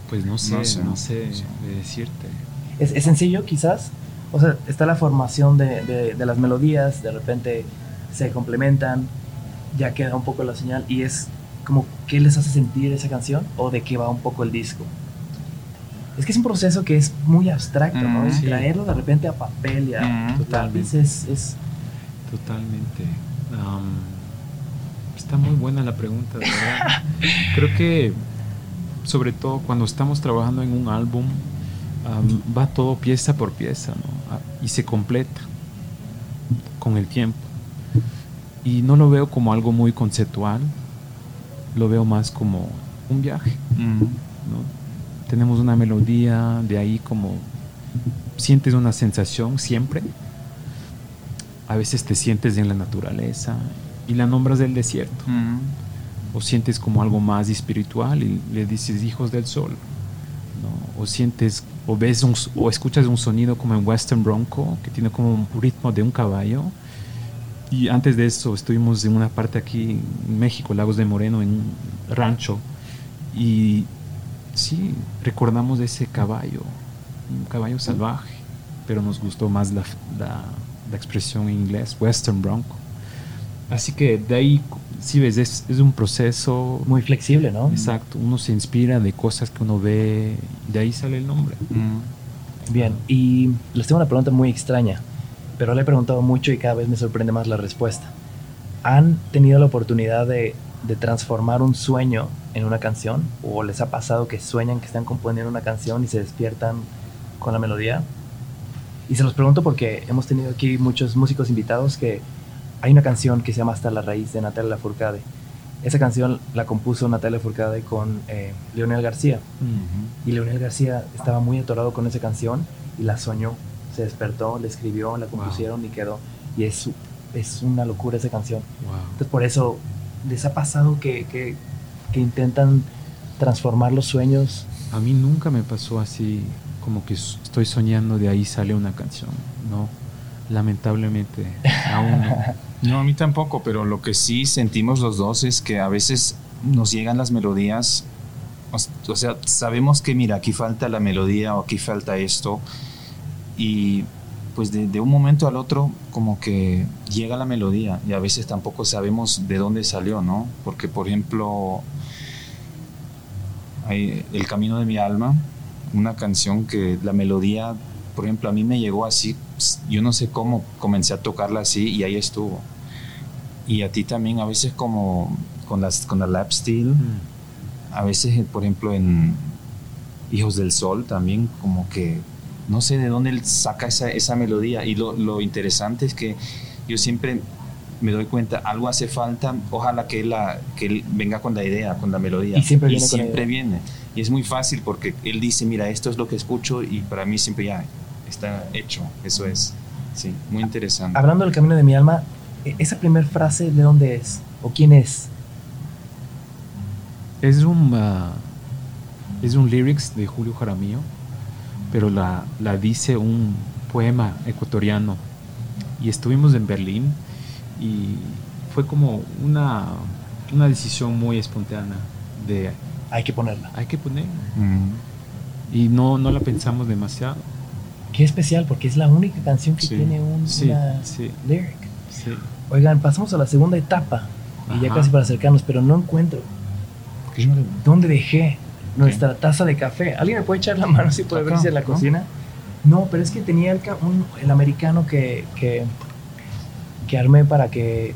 Pues no sé, no sé, de decirte. ¿Es, sencillo quizás? O sea, está la formación de, de, las melodías, de repente se complementan, ya queda un poco la señal y es como qué les hace sentir esa canción o de qué va un poco el disco. Es que es un proceso que es muy abstracto, ¿no? Mm, traerlo de repente a papel y a mm, totalmente. Es, Totalmente. está muy buena la pregunta, verdad. Creo que, sobre todo cuando estamos trabajando en un álbum, va todo pieza por pieza ¿no? y se completa con el tiempo. Y no lo veo como algo muy conceptual, lo veo más como un viaje. ¿no? Tenemos una melodía, de ahí como sientes una sensación siempre. A veces te sientes en la naturaleza y la nombras del desierto. O sientes como algo más espiritual y le dices hijos del sol. O sientes o ves o escuchas un sonido como en Western Bronco que tiene como un ritmo de un caballo. Y antes de eso estuvimos en una parte aquí en México, Lagos de Moreno, en un rancho. Y sí, recordamos ese caballo, un caballo salvaje, pero nos gustó más la, la, la expresión en inglés, Western Bronco. Así que de ahí, sí ves, es, es, un proceso... Muy flexible, ¿no? Exacto, uno se inspira de cosas que uno ve, de ahí sale el nombre. Mm. Bien, y les tengo una pregunta muy extraña, pero le he preguntado mucho y cada vez me sorprende más la respuesta. ¿Han tenido la oportunidad de, de transformar un sueño en una canción? ¿O les ha pasado que sueñan que están componiendo una canción y se despiertan con la melodía? Y se los pregunto porque hemos tenido aquí muchos músicos invitados que hay una canción que se llama Hasta la raíz de Natalia Lafourcade. Esa canción la compuso Natalia Lafourcade con eh, Leonel García. Y Leonel García estaba muy atorado con esa canción y la soñó. Se despertó, la escribió, la compusieron y quedó. Y es, es una locura esa canción. Entonces por eso les ha pasado que, que, que intentan transformar los sueños. A mí nunca me pasó así, como que estoy soñando, de ahí sale una canción. No, lamentablemente, aún no. No, a mí tampoco, pero lo que sí sentimos los dos es que a veces nos llegan las melodías, o, sea, sabemos que mira, aquí falta la melodía o aquí falta esto, y pues de, de, un momento al otro como que llega la melodía y a veces tampoco sabemos de dónde salió, ¿no? Porque por ejemplo, hay El Camino de mi Alma, una canción que la melodía, por ejemplo, a mí me llegó así yo no sé cómo comencé a tocarla así y ahí estuvo. Y a ti también, a veces como con, las, con la lap steel, mm. a veces, por ejemplo, en Hijos del Sol también, como que no sé de dónde él saca esa, esa melodía. Y lo, lo, interesante es que yo siempre me doy cuenta, algo hace falta, ojalá que él, la, que él venga con la idea, con la melodía. Y siempre viene. Y siempre viene. Y es muy fácil porque él dice, mira, esto es lo que escucho y para mí siempre ya está hecho, eso es. Sí, muy interesante. Hablando del camino de mi alma, e, ¿esa primera frase de dónde es? ¿O quién es? Es un, uh, es un lyrics de Julio Jaramillo, pero la, la dice un poema ecuatoriano. Y estuvimos en Berlín y fue como una, una decisión muy espontánea de... Hay que ponerla. Hay que ponerla. Mm. Y no, no la pensamos demasiado. Qué especial, porque es la única canción que Sí, tiene un, sí, una sí. lyric. Oigan, pasamos a la segunda etapa. Y ya Ajá. casi para acercarnos, pero no encuentro. ¿Dónde dejé nuestra taza de café? ¿Alguien me puede echar la mano si puede Acá, verse en la ¿no? cocina? No, pero es que tenía el, un- el americano que, que, que armé para que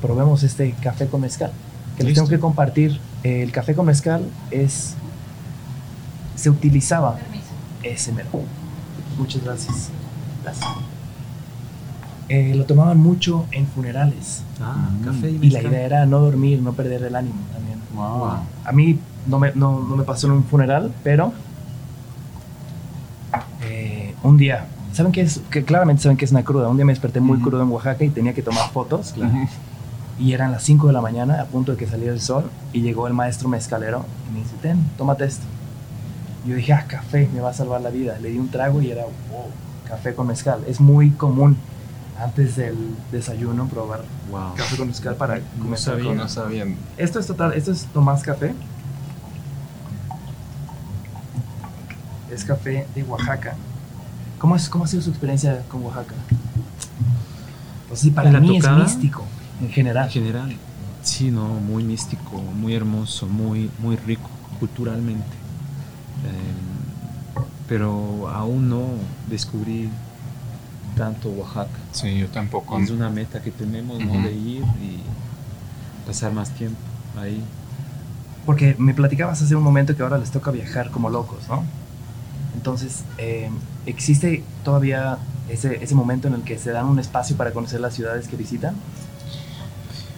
probemos este café con mezcal. Que les tengo que compartir. El café con mezcal es. Se utilizaba ese mero. Muchas gracias. Gracias. Eh, lo tomaban mucho en funerales. Ah, Mm. café y Y la mezcal. idea era no dormir, no perder el ánimo también. Wow. A mí no me, no, no me pasó en un funeral, pero eh, un día, ¿saben qué es? Que claramente saben que es una cruda. Un día me desperté muy crudo en Oaxaca y tenía que tomar fotos. Y eran las 5 de la mañana, a punto de que saliera el sol, y llegó el maestro mezcalero y me dice, ten, tómate esto. Yo dije, ah, café, me va a salvar la vida. Le di un trago y era, wow, café con mezcal. Es muy común antes del desayuno probar Wow. café con mezcal para comenzar sabía. con- No esto es total, esto es Tomás Café. Es café de Oaxaca. ¿Cómo, es, ¿Cómo ha sido su experiencia con Oaxaca? Pues sí, para ¿En la mí tocada? es místico, en general. En general, sí, no, muy místico, muy hermoso, muy, muy rico culturalmente. Eh, pero aún no descubrí tanto Oaxaca. Sí, yo tampoco. Es una meta que tenemos. De ir y pasar más tiempo ahí. Porque me platicabas hace un momento que ahora les toca viajar como locos, ¿no? Entonces, eh, ¿existe todavía ese, ese momento en el que se dan un espacio para conocer las ciudades que visitan?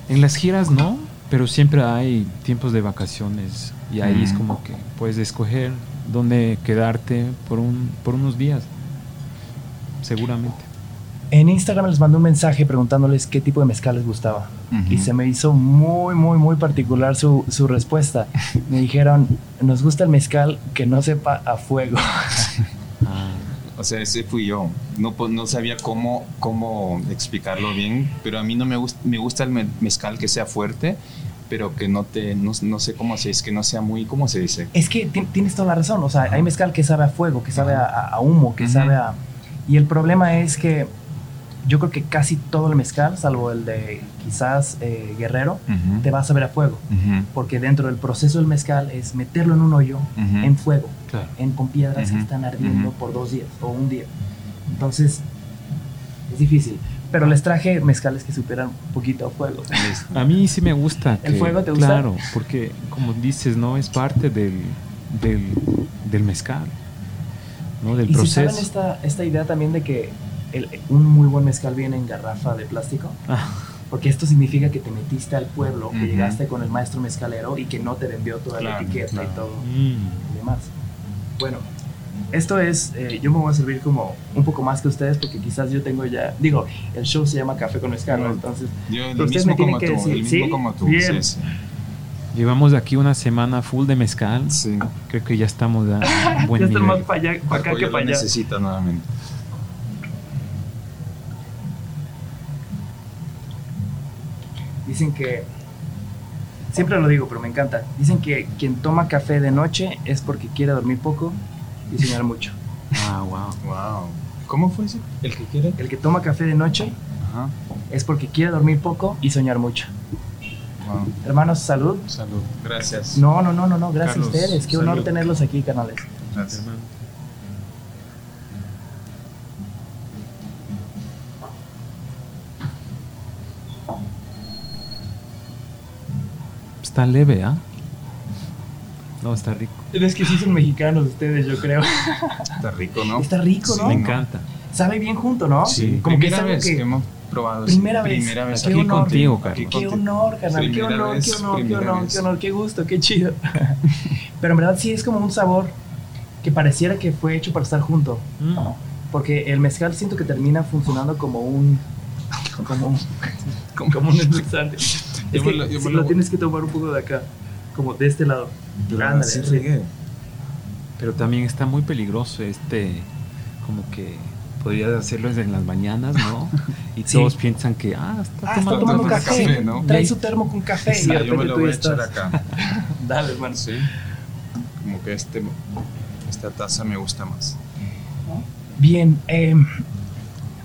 En las giras no, pero siempre hay tiempos de vacaciones y ahí es como que puedes escoger dónde quedarte por, un, por unos días, seguramente. En Instagram les mandé un mensaje preguntándoles qué tipo de mezcal les gustaba. Y se me hizo muy, muy, muy particular su, su respuesta. Me dijeron, nos gusta el mezcal que no sepa a fuego. Ah, O sea, ese fui yo. No, no sabía cómo, cómo explicarlo bien, pero a mí no me gusta, me gusta el me- mezcal que sea fuerte, pero que no te, no, no sé cómo se, es que no sea muy, ¿cómo se dice? Es que ti- tienes toda la razón. O sea, hay mezcal que sabe a fuego, que sabe a, humo, que sabe a... Y el problema es que yo creo que casi todo el mezcal, salvo el de quizás eh, Guerrero, Ujú. te va a saber a fuego. Ujú. Porque dentro del proceso del mezcal es meterlo en un hoyo Ujú. en fuego, claro. en, con piedras que están ardiendo por dos días o un día. Entonces, es difícil. Pero les traje mezcales que superan un poquito a fuego. A mí sí me gusta. ¿El que- fuego te gusta? Claro, porque como dices, ¿no? Es parte del, del, del mezcal, ¿no? Del ¿Y si proceso. saben esta, esta idea también de que el- un muy buen mezcal viene en garrafa de plástico? Ah, Porque esto significa que te metiste al pueblo, que Ujú. llegaste con el maestro mezcalero y que no te vendió toda la Claro, etiqueta y claro. todo mm. y demás. Bueno, esto es, eh, yo me voy a servir como un poco más que ustedes porque quizás yo tengo ya, digo, el show se llama Café con Mezcal, ¿no? Mm. entonces Yo, el mismo me tienen como que tú, decir, el mismo ¿sí? como tú. Bien. Sí, Llevamos aquí una semana full de mezcal. sí. Sí. Creo que ya estamos a buen ya nivel. para allá, para acá que para allá. necesita nuevamente. Dicen que, siempre lo digo, pero me encanta, dicen que quien toma café de noche es porque quiere dormir poco y soñar mucho. Ah, wow. Wow. ¿Cómo fue ese? ¿El que quiere? El que toma café de noche Ajá. es porque quiere dormir poco y soñar mucho. Wow. Hermanos, salud. Salud. Gracias. No, no, no, no, no, gracias Carlos, a ustedes. Qué honor tenerlos aquí, canales. Gracias. Hermano. Está leve, ¿ah? No, está rico. Es que sí son mexicanos ustedes, yo creo. Está rico, ¿no? Está rico, Sí, ¿no? Me no. encanta. Sabe bien junto, ¿no? Sí. Como que es primera algo vez que... que... hemos probado. sí. Primera vez. Primera vez Aquí honor. contigo, Carlos. Qué honor, canal. Qué honor, vez, qué honor, qué honor, vez. qué honor, qué gusto, qué chido. Pero en verdad sí es como un sabor que pareciera que fue hecho para estar junto. Mm. Porque el mezcal siento que termina funcionando como un. como un. como un endulzante. Es que sí me lo, tienes que tomar un poco de acá. Como de este lado. Pero Ándale, sí sí. regué. Pero también está muy peligroso este, como que podrías hacerlo desde las mañanas, ¿no? Y Sí. todos piensan que, ah, está Ah, está tomando, tomando tomando café. café, ¿no? Trae su termo con café y Sí, de yo me lo voy ya a echar estás. acá. Dale, hermano. Sí. Como que este, esta taza me gusta más. Bien, eh,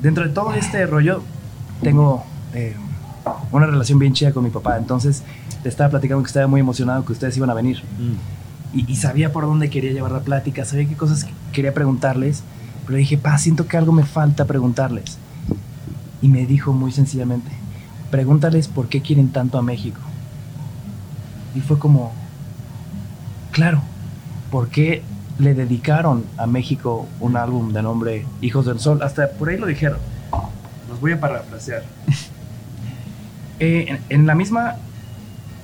dentro de todo este rollo, tengo eh, una relación bien chida con mi papá. Entonces, te estaba platicando que estaba muy emocionado que ustedes iban a venir. Mm. Y, y sabía por dónde quería llevar la plática, sabía qué cosas quería preguntarles. Pero dije, pa, siento que algo me falta preguntarles. Y me dijo muy sencillamente, pregúntales por qué quieren tanto a México. Y fue como, claro, ¿por qué le dedicaron a México un álbum de nombre Hijos del Sol? Hasta por ahí lo dijeron. Los voy a parafrasear. Eh, en, en la misma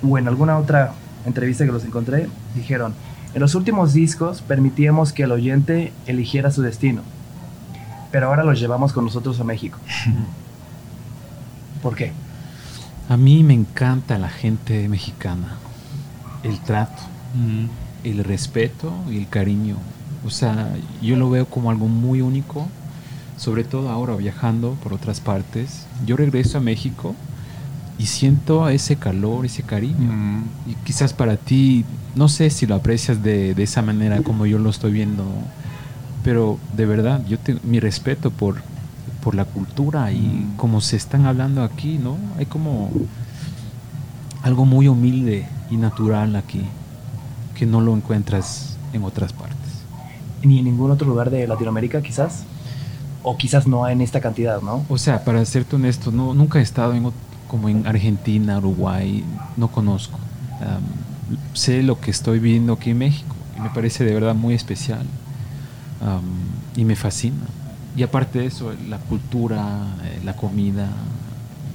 o en alguna otra entrevista que los encontré, dijeron, en los últimos discos permitíamos que el oyente eligiera su destino, pero ahora los llevamos con nosotros a México. ¿Por qué? A mí me encanta la gente mexicana, el trato, el respeto y el cariño. O sea, yo lo veo como algo muy único, sobre todo ahora viajando por otras partes. Yo regreso a México y siento ese calor, ese cariño. Mm. Y quizás para ti, no sé si lo aprecias de, de esa manera como yo lo estoy viendo, pero de verdad, yo tengo mi respeto por, por la cultura y Mm. como se están hablando aquí, ¿no? Hay como algo muy humilde y natural aquí que no lo encuentras en otras partes. Ni en ningún otro lugar de Latinoamérica, quizás. O quizás no en esta cantidad, ¿no? O sea, para serte honesto, no, nunca he estado en, como en Argentina, Uruguay, no conozco. Sé lo que estoy viendo aquí en México y me parece de verdad muy especial. y me fascina. Y aparte de eso, la cultura, eh, la comida,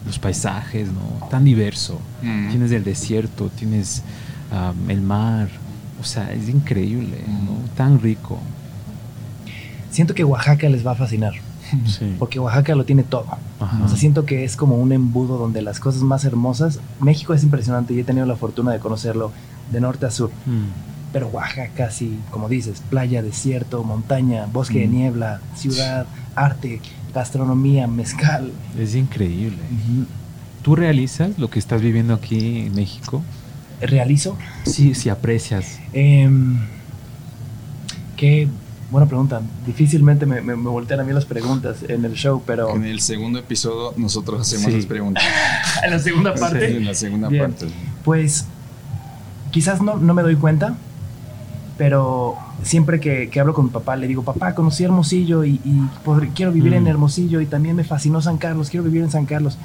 los paisajes, ¿no? Tan diverso. Mm. Tienes el desierto, tienes el mar. O sea, es increíble, ¿no? Mm. Tan rico. Siento que Oaxaca les va a fascinar. Sí. Porque Oaxaca lo tiene todo. Ajá. O sea, siento que es como un embudo donde las cosas más hermosas. México es impresionante y he tenido la fortuna de conocerlo de norte a sur. Mm. Pero Oaxaca, sí, como dices, playa, desierto, montaña, bosque de Mm. niebla, ciudad, arte, gastronomía, mezcal. Es increíble. ¿Tú realizas lo que estás viviendo aquí en México? ¿Realizo? Sí, sí aprecias. Em, qué buena pregunta. Difícilmente me, me- me voltean a mí las preguntas en el show, pero En el segundo episodio nosotros hacemos Sí. las preguntas. en la segunda Sí, parte, en la segunda Bien. parte. pues quizás no, no me doy cuenta, pero siempre que, que hablo con mi papá le digo, papá, conocí Hermosillo y, y podré- quiero vivir en Mm. Hermosillo y también me fascinó San Carlos, quiero vivir en San Carlos.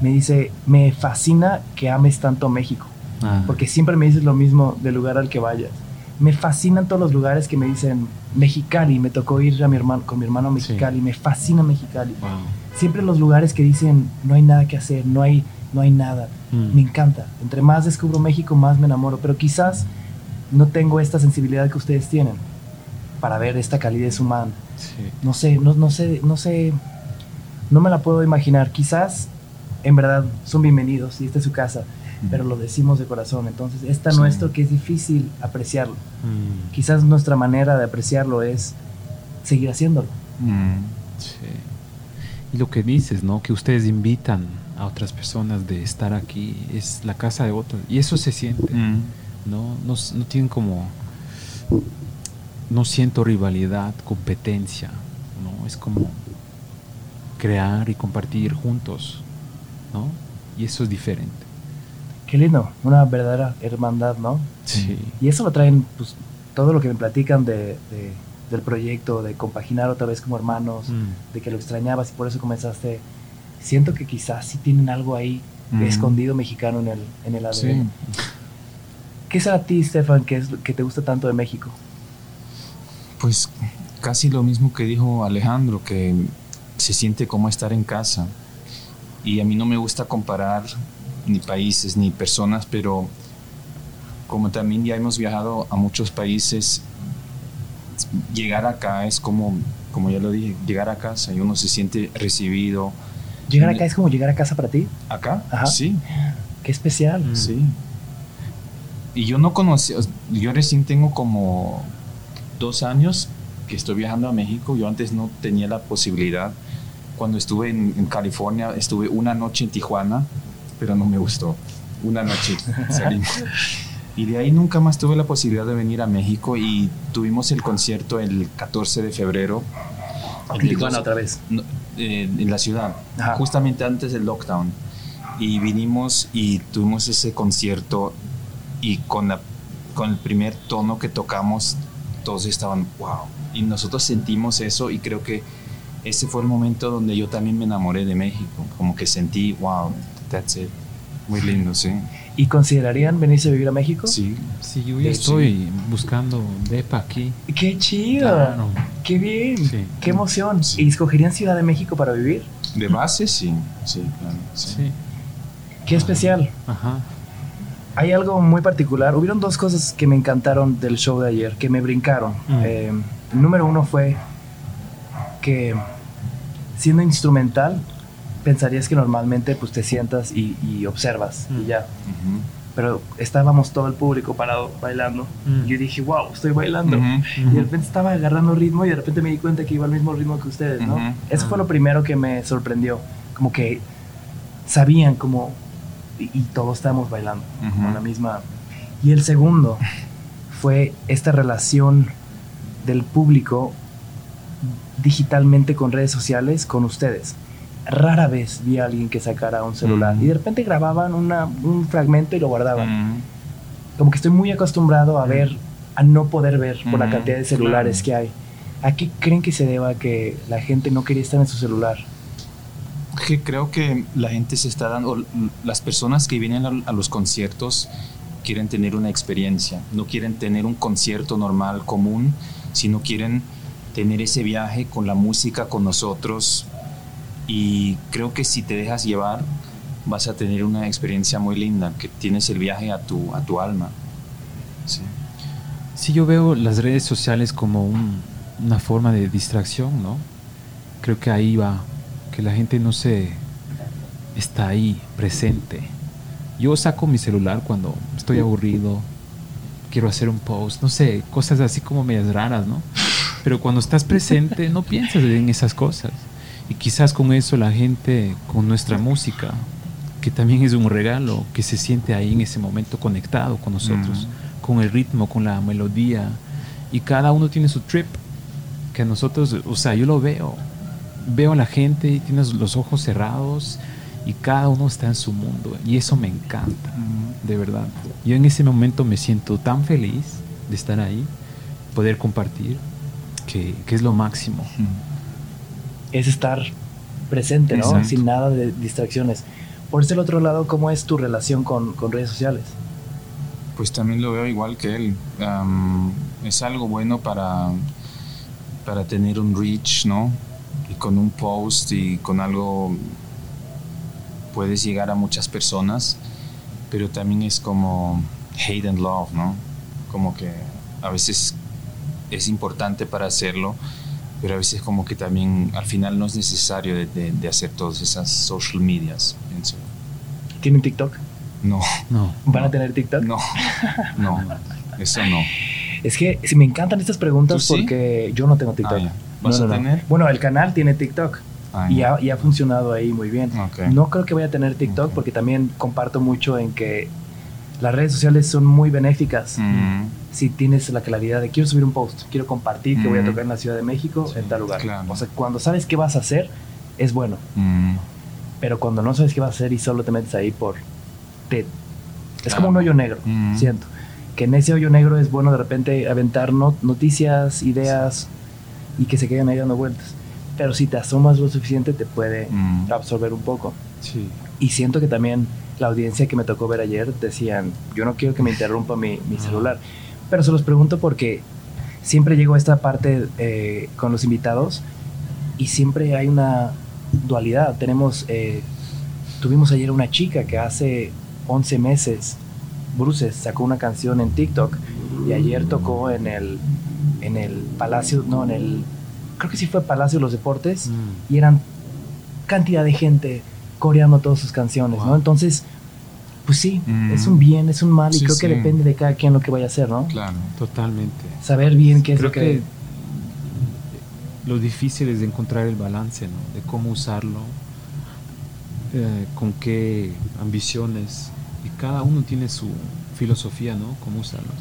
Me dice, me fascina que ames tanto México. Ah, porque siempre me dices lo mismo del lugar al que vayas. Me fascinan todos los lugares que me dicen Mexicali, me tocó ir a mi hermano, con mi hermano a Sí. Mexicali, me fascina Mexicali. wow. Siempre los lugares que dicen no hay nada que hacer, no hay, no hay nada, Mm. me encanta. Entre más descubro México, más me enamoro, pero quizás no tengo esta sensibilidad que ustedes tienen para ver esta calidez humana. Sí. No sé, no, no sé, no sé, no me la puedo imaginar. Quizás en verdad son bienvenidos y esta es su casa, pero lo decimos de corazón. Entonces, está Sí. nuestro que es difícil apreciarlo. Mm, Quizás nuestra manera de apreciarlo es seguir haciéndolo. Mm. sí. Y lo que dices, ¿no? Que ustedes invitan a otras personas de estar aquí, es la casa de otros. Y eso se siente, Mm. ¿no? No, no tienen como... No siento rivalidad, competencia, ¿no? Es como crear y compartir juntos, ¿no? Y eso es diferente. Qué lindo, una verdadera hermandad, ¿no? Sí. Y eso lo traen, pues, todo lo que me platican de, de- del proyecto, de compaginar otra vez como hermanos, Mm. de que lo extrañabas y por eso comenzaste. Siento que quizás sí tienen algo ahí Mm. escondido mexicano en el, en el ADN. Sí. ¿Qué será a ti, Stefan, que, es, que te gusta tanto de México? Pues casi lo mismo que dijo Alejandro, que se siente como estar en casa. Y a mí no me gusta comparar ni países ni personas, pero como también ya hemos viajado a muchos países, llegar acá es como, como ya lo dije, llegar a casa y uno se siente recibido. Llegar acá es como llegar a casa para ti. ¿Acá? Ajá. Sí, Qué especial. Mm. sí. Y yo no conocía, yo recién tengo como dos años que estoy viajando a México. Yo antes no tenía la posibilidad. Cuando estuve en, en California, estuve una noche en Tijuana, pero no me gustó. Una noche salimos. Y de ahí nunca más tuve la posibilidad de venir a México y tuvimos el concierto el 14 de febrero. En Tijuana 12 otra vez. no, eh, en la ciudad, Ajá. justamente antes del lockdown. Y vinimos y tuvimos ese concierto y con, la, con el primer tono que tocamos, todos estaban, wow. Y nosotros sentimos eso y creo que ese fue el momento donde yo también me enamoré de México. Como que sentí, wow, that's it. Muy lindo, sí. ¿Y considerarían venirse a vivir a México? Sí. Sí, yo Sí. ya estoy buscando DEPA aquí. ¡Qué chido! Claro. ¡Qué bien! Sí. ¡Qué emoción! Sí. ¿Y escogerían Ciudad de México para vivir? De base, sí. Sí, claro. sí. Sí. ¡Qué especial! Ajá. Hay algo muy particular. Hubieron dos cosas que me encantaron del show de ayer, que me brincaron. Mm. Eh, número uno fue que siendo instrumental, pensarías que normalmente pues te sientas y, y observas y Mm. ya. Ujú. Pero estábamos todo el público parado bailando. Mm. Y yo dije, wow, estoy bailando. Y de repente estaba agarrando ritmo y de repente me di cuenta que iba al mismo ritmo que ustedes, ¿no? Eso fue lo primero que me sorprendió. Como que sabían como... Y, y todos estábamos bailando, como la misma... Y el segundo fue esta relación del público digitalmente con redes sociales con ustedes. Rara vez vi a alguien que sacara un celular Mm. y de repente grababan una- un fragmento y lo guardaban Ujú. como que estoy muy acostumbrado a ver, a no poder ver por la Ujú, cantidad de celulares claro. que hay. ¿A qué creen que se deba que la gente no quería estar en su celular? que creo que la gente se está dando, las personas que vienen a, a los conciertos quieren tener una experiencia, no quieren tener un concierto normal, común, sino quieren tener ese viaje con la música, con nosotros. Y creo que si te dejas llevar, vas a tener una experiencia muy linda, que tienes el viaje a tu, a tu alma. Sí. sí yo veo las redes sociales como una forma de distracción, ¿no? Creo que ahí va, que la gente no se está ahí, presente. Yo saco mi celular cuando estoy aburrido, quiero hacer un post, no sé, cosas así como medias raras, ¿no? Pero cuando estás presente no piensas en esas cosas. Y quizás con eso la gente, con nuestra música, que también es un regalo, que se siente ahí en ese momento conectado con nosotros, con el ritmo, con la melodía. Y cada uno tiene su trip, que nosotros, o sea, yo lo veo. Veo a la gente y tienes los ojos cerrados y cada uno está en su mundo. Y eso me encanta, de verdad. Yo en ese momento me siento tan feliz de estar ahí, poder compartir, que, que es lo máximo. Es estar presente, ¿no? Sin nada de distracciones. Por ese otro lado, ¿cómo es tu relación con, con redes sociales? Pues también lo veo igual que él. es algo bueno para, para tener un reach, ¿no? Y con un post y con algo puedes llegar a muchas personas, pero también es como hate and love, ¿no? Como que a veces es importante para hacerlo, pero a veces como que también al final no es necesario de, hacer todas esas social medias, pienso. ¿Tienen TikTok? No. no. ¿Van a tener TikTok? No, no, eso no. Es que me encantan estas preguntas porque yo no tengo TikTok. Ah, ¿Vas a tener? Bueno, el canal tiene TikTok. Ah, y, ha, ha, funcionado ahí muy bien. No creo que vaya a tener TikTok porque también comparto mucho en que las redes sociales son muy benéficas. Mm. Si tienes la claridad de quiero subir un post, quiero compartir que voy a tocar en la Ciudad de México, en tal lugar. O sea, cuando sabes qué vas a hacer, es bueno. Mm. Pero cuando no sabes qué vas a hacer y solo te metes ahí por... Te, es como un hoyo negro, siento. Que en ese hoyo negro es bueno de repente aventar noticias, ideas y que se queden ahí dando vueltas. Pero si te asomas lo suficiente te puede absorber un poco. Sí. Y siento que también la audiencia que me tocó ver ayer decían, yo no quiero que me interrumpa mi, celular. Pero se los pregunto porque siempre llego a esta parte eh, con los invitados y siempre hay una dualidad. Tenemos, eh, tuvimos ayer una chica que hace 11 meses, Bruces, sacó una canción en TikTok y ayer tocó en el, en el Palacio, no, en el, creo que sí fue Palacio de los Deportes mm. y eran cantidad de gente coreando todas sus canciones, ¿no? Entonces, pues sí, mm. es un bien, es un mal y creo que depende de cada quien lo que vaya a hacer, ¿no? Claro, totalmente. Saber bien qué es lo que... Lo difícil es encontrar el balance, ¿no? De cómo usarlo, eh, con qué ambiciones. Y cada uno tiene su filosofía, ¿no? Cómo usarlo.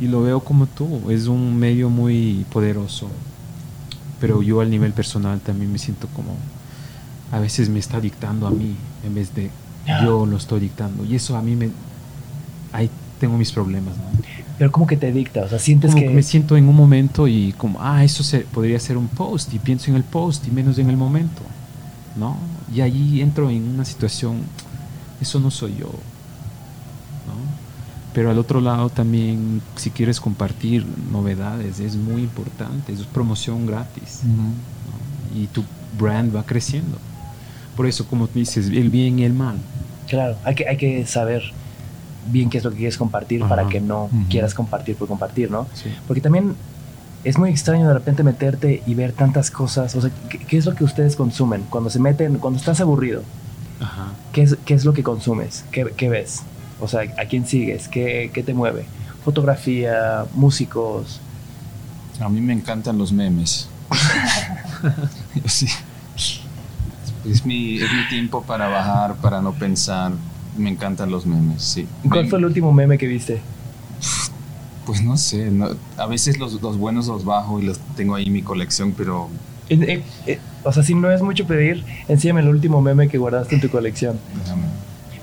Y lo veo como tú, es un medio muy poderoso. Pero yo al nivel personal también me siento como a veces me está dictando a mí en vez de yo lo estoy dictando. Y eso a mí me... Ahí tengo mis problemas, Pero ¿cómo que te dicta? O sea, sientes que... Me siento en un momento y como, ah, eso se, podría ser un post y pienso en el post y menos en el momento, ¿no? Y allí entro en una situación, eso no soy yo, ¿no? Pero al otro lado también, si quieres compartir novedades, es muy importante, es promoción gratis, Y tu brand va creciendo. Por eso, como dices, el bien y el mal. Claro, hay que, hay que saber bien qué es lo que quieres compartir para que no quieras compartir por compartir, ¿no? Porque también es muy extraño de repente meterte y ver tantas cosas. O sea, ¿qué, es lo que ustedes consumen? Cuando se meten, cuando estás aburrido, ¿qué, es, ¿qué es lo que consumes? ¿Qué, qué ves? O sea, ¿a quién sigues? ¿Qué, ¿Qué te mueve? Fotografía, músicos. A mí me encantan los memes. sí. Es mi, es mi tiempo para bajar, para no pensar. Me encantan los memes, sí. ¿Cuál fue el último meme que viste? Pues no sé, a veces los, los, buenos los bajo y los tengo ahí en mi colección, pero... Eh, eh, o sea, si no es mucho pedir, enséñame el último meme que guardaste en tu colección.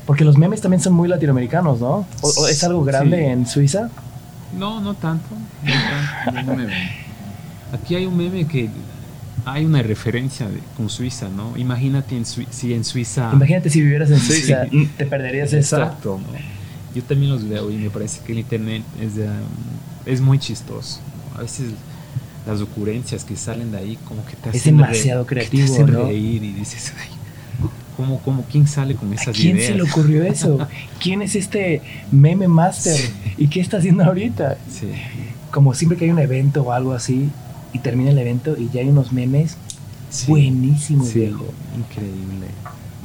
Porque los memes también son muy latinoamericanos, ¿no? ¿O, es algo grande en Suiza? No, no tanto. Aquí hay un meme que hay una referencia con Suiza, ¿no? Imagínate en si en Suiza... Imagínate si vivieras en Suiza, te perderías eso. Exacto. Yo también los veo y me parece que el Internet es, es muy chistoso. A veces las ocurrencias que salen de ahí, como que te hacen Es demasiado creativo, te hacen ¿no? reír y dices, ay, ¿cómo, cómo, quién sale con ¿A esas quién ideas? se le ocurrió eso? ¿Quién es este meme master? ¿Y qué está haciendo ahorita? Sí. Como siempre que hay un evento o algo así y termina el evento y ya hay unos memes Sí. buenísimos, Sí, viejo. increíble.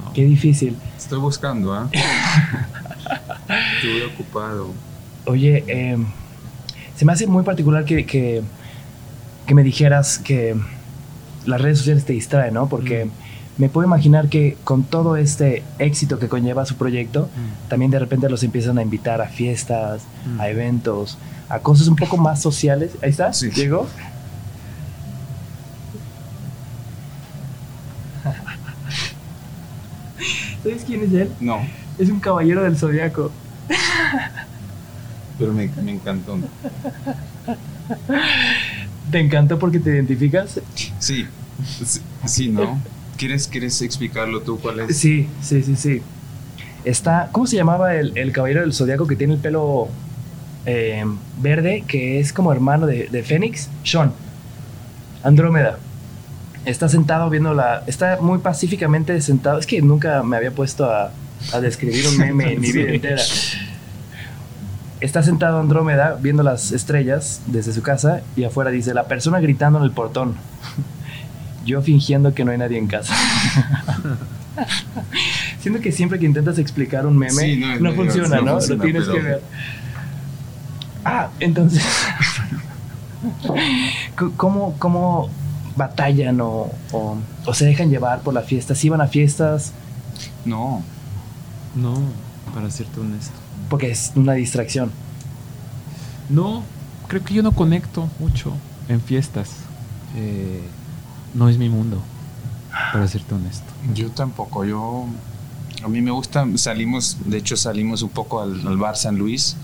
No. Qué difícil. Estoy buscando, ¿ah? Estuve ocupado. Oye, eh, se me hace muy particular que, que, que me dijeras que las redes sociales te distraen, ¿no? Porque Mm. me puedo imaginar que con todo este éxito que conlleva su proyecto, Mm. también de repente los empiezan a invitar a fiestas, Mm. a eventos, a cosas un poco más sociales. Ahí está, Sí. llegó. ¿Sabes quién es él? No, Es un caballero del zodiaco. pero me, me encantó. ¿Te encantó porque te identificas? Sí, sí, sí, ¿no? ¿Quieres, ¿Quieres explicarlo tú cuál es? Sí, sí, sí, sí. Está, ¿cómo se llamaba el, el caballero del zodiaco que tiene el pelo eh, verde, que es como hermano de, de Fénix? Sean. Andrómeda. Está sentado viendo la. Está muy pacíficamente sentado. Es que nunca me había puesto a, a describir un meme en mi vida entera. Está sentado Andrómeda viendo las estrellas desde su casa y afuera dice: La persona gritando en el portón. Yo fingiendo que no hay nadie en casa. Siento que siempre que intentas explicar un meme Sí, no, funciona, no ¿no? funciona, Lo tienes pero- que ver. Ah, entonces. ¿Cómo, cómo batallan o, o, o se dejan llevar por la fiesta? ¿Si van a fiestas? No, No, para serte honesto. Porque es una distracción. No, creo que yo no conecto mucho en fiestas. Eh, no es mi mundo, para serte honesto. yo tampoco. Yo, a mí me gusta, salimos, de hecho salimos un poco al, al bar San Luis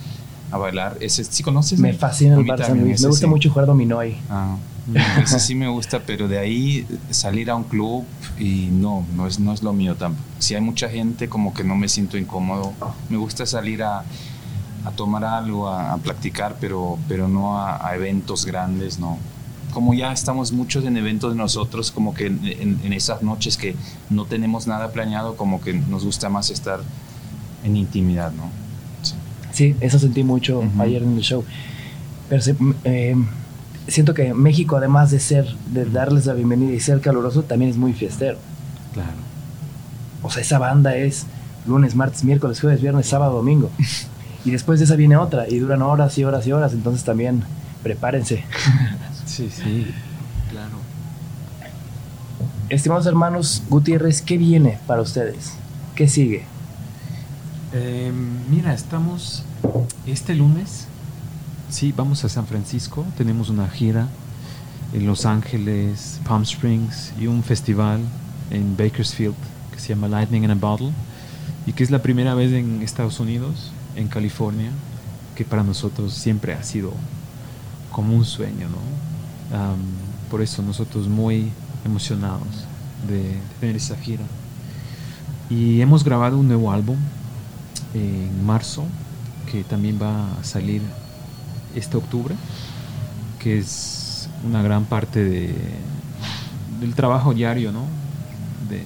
a bailar. Ese, ¿Sí conoces? Me fascina el Bar San Luis. ese Me gusta sí. mucho jugar dominó ahí. Ah, ese sí me gusta, pero de ahí salir a un club y no, no es, no es lo mío tampoco. Si hay mucha gente, como que no me siento incómodo. Me gusta salir a, a tomar algo, a, a practicar, pero, pero no a, a eventos grandes, no. Como ya estamos muchos en eventos de nosotros, como que en, en- en esas noches que no tenemos nada planeado, como que nos gusta más estar en intimidad, ¿no? Sí. Sí, eso sentí mucho Ujú. ayer en el show. Pero se- eh, siento que México, además de ser, de darles la bienvenida y ser caluroso, también es muy fiestero. Claro. O sea, esa banda es lunes, martes, miércoles, jueves, viernes, sábado, domingo. Y después de esa viene otra y duran horas y horas y horas. Entonces también prepárense. Sí, sí, claro. Estimados hermanos Gutiérrez, ¿qué viene para ustedes? ¿Qué sigue? Eh, mira, estamos este lunes. Sí, vamos a San Francisco. Tenemos una gira en Los Ángeles, Palm Springs y un festival en Bakersfield que se llama Lightning in a Bottle y que es la primera vez en Estados Unidos, en California, que para nosotros siempre ha sido como un sueño, ¿no? Am, por eso nosotros muy emocionados de, de tener esa gira. Y hemos grabado un nuevo álbum en marzo, que también va a salir este octubre, que es una gran parte de, del trabajo diario, ¿no? De,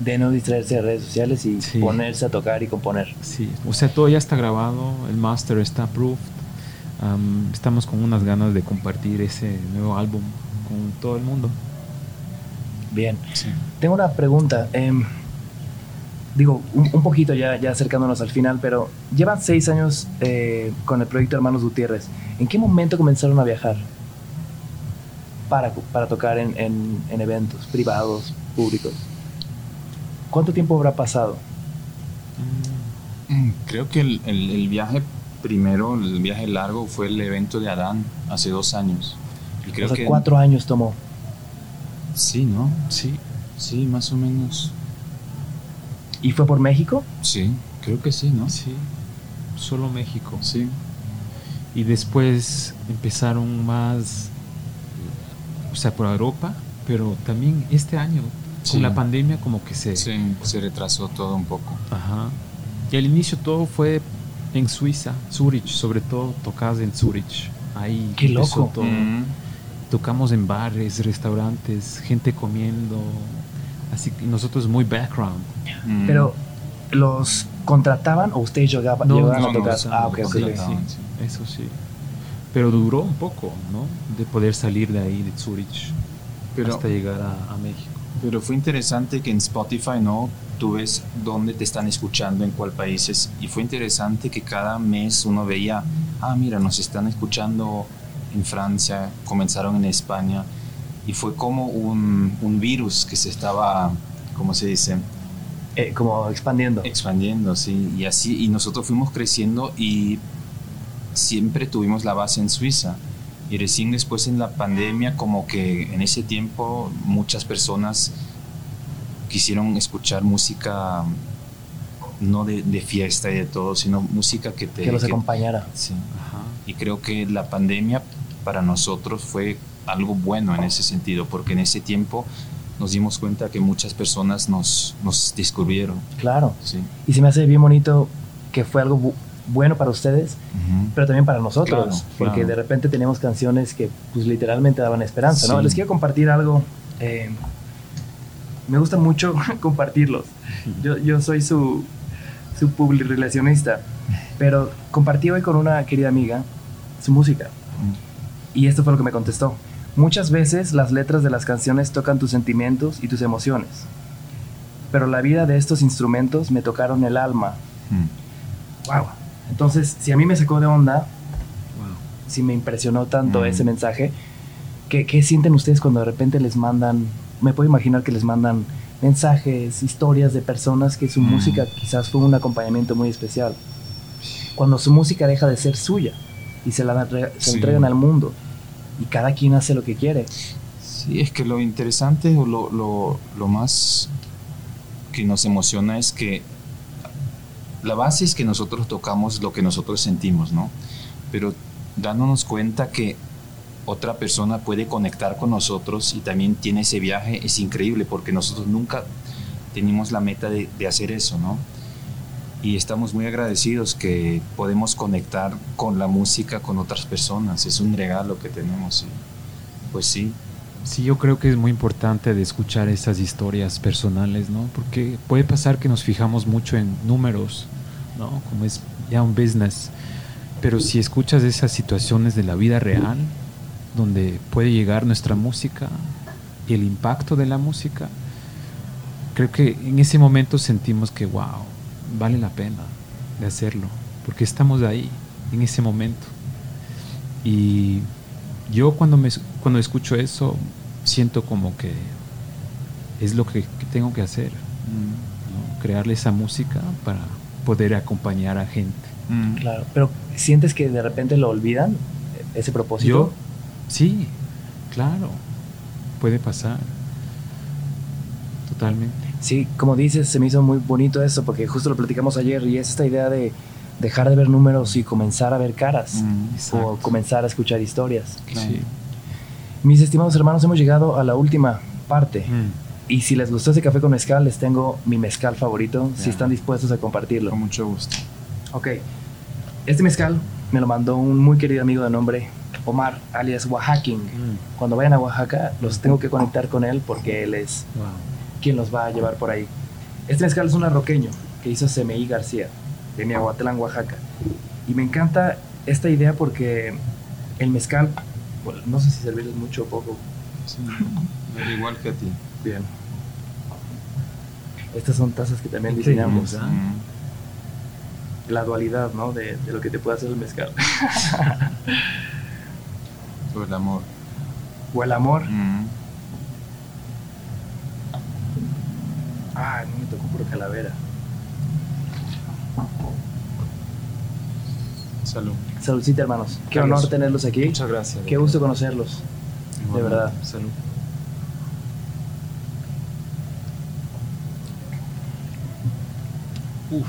De no distraerse de redes sociales y Sí. ponerse a tocar y componer. sí, o sea, todo ya está grabado, el master está approved. am, estamos con unas ganas de compartir ese nuevo álbum con todo el mundo. Bien. Sí. Tengo una pregunta. em, digo, un, un poquito ya, ya acercándonos al final, pero llevan seis años eh, con el proyecto Hermanos Gutiérrez. ¿En qué momento comenzaron a viajar? Para, para tocar en, en- en eventos privados, públicos. ¿Cuánto tiempo habrá pasado? Mm, Creo que el, el- el viaje primero, el viaje largo, fue el evento de Adán hace dos años. Y creo o sea, que cuatro años tomó. Sí, ¿no? Sí, Sí, más o menos. ¿Y fue por México? Sí, creo que sí, ¿no? sí, solo México. Sí. Y después empezaron más, o sea, por Europa, pero también este año, Sí. con la pandemia, como que se... Sí, se retrasó todo un poco. Ajá. Y al inicio todo fue en Suiza, Zurich, sobre todo tocadas en Zurich. Ahí Qué loco. todo. Mm, tocamos en bares, restaurantes, gente comiendo, así que nosotros muy background. Mm. Pero los contrataban o ustedes llegaban, a tocar. ah, ok, ok. eso sí. Pero duró un poco, ¿no? De poder salir de ahí, de Zurich, hasta llegar a, a México. Pero fue interesante que en Spotify, ¿no? Tú ves dónde te están escuchando, en cuál países. Y fue interesante que cada mes uno veía, ah, mira, nos están escuchando en Francia, comenzaron en España. Y fue como un, un virus que se estaba, ¿cómo se dice? Eh, como expandiendo. Expandiendo, sí. Y así, y nosotros fuimos creciendo y siempre tuvimos la base en Suiza. Y recién después en la pandemia, como que en ese tiempo muchas personas quisieron escuchar música no de, fiesta y de todo, sino música que te... Que los acompañara. Sí. Y creo que la pandemia para nosotros fue algo bueno en ese sentido, porque en ese tiempo nos dimos cuenta que muchas personas nos, nos descubrieron. Claro. Sí. Y se me hace bien bonito que fue algo bueno para ustedes, pero también para nosotros, porque de repente tenemos canciones que pues literalmente daban esperanza, ¿no? Les quiero compartir algo, eh, me gusta mucho compartirlos, yo, yo soy su, su public relacionista, pero compartí hoy con una querida amiga su música, y esto fue lo que me contestó. Muchas veces las letras de las canciones tocan tus sentimientos y tus emociones, pero la vida de estos instrumentos me tocaron el alma. Wow. Entonces, si a mí me sacó de onda, si me impresionó tanto mm. ese mensaje, ¿qué, ¿qué, sienten ustedes cuando de repente les mandan, me puedo imaginar que les mandan mensajes, historias de personas que su mm. música quizás fue un acompañamiento muy especial? Cuando su música deja de ser suya y se la se entregan al mundo y cada quien hace lo que quiere. Sí, es que lo interesante o lo, lo, más que nos emociona es que la base es que nosotros tocamos lo que nosotros sentimos, ¿no? Pero dándonos cuenta que otra persona puede conectar con nosotros y también tiene ese viaje es increíble porque nosotros nunca teníamos la meta de, hacer eso, ¿no? Y estamos muy agradecidos que podemos conectar con la música con otras personas. Es un regalo que tenemos. Pues sí. Sí, yo creo que es muy importante de escuchar esas historias personales, ¿no? Porque puede pasar que nos fijamos mucho en números, ¿no? Como es ya un business. Pero si escuchas esas situaciones de la vida real, donde puede llegar nuestra música y el impacto de la música, creo que en ese momento sentimos que, wow, vale la pena de hacerlo, porque estamos ahí, en ese momento. Y yo cuando, me, cuando escucho eso, siento como que es lo que, tengo que hacer, crearle esa música para poder acompañar a gente. Mm. Claro, pero ¿sientes que de repente lo olvidan, ese propósito? Yo, sí, claro, puede pasar, totalmente. Sí, como dices, se me hizo muy bonito eso, porque justo lo platicamos ayer y es esta idea de dejar de ver números y comenzar a ver caras mm, o comenzar a escuchar historias. Mis estimados hermanos, hemos llegado a la última parte. Mm. Y si les gustó ese café con mezcal, les tengo mi mezcal favorito, si están dispuestos a compartirlo. Con mucho gusto. Ok. Este mezcal me lo mandó un muy querido amigo de nombre Omar, alias Oaxaquín. Mm. Cuando vayan a Oaxaca, los tengo que conectar con él porque él es quien los va a llevar por ahí. Este mezcal es un arroqueño que hizo CMI García de Miahuatlán, Oaxaca. Y me encanta esta idea porque el mezcal, no sé si servirles mucho o poco. Sí, igual que a ti. Bien. Estas son tazas que también diseñamos. ¿ah? La dualidad, ¿no? De, lo que te puede hacer el mezcal. o el amor. O el amor. Ah, no me tocó puro calavera. Salud. Saludcita, hermanos. Qué honor tenerlos aquí. Muchas gracias. Qué gusto conocerlos. De verdad. Salud. Uf.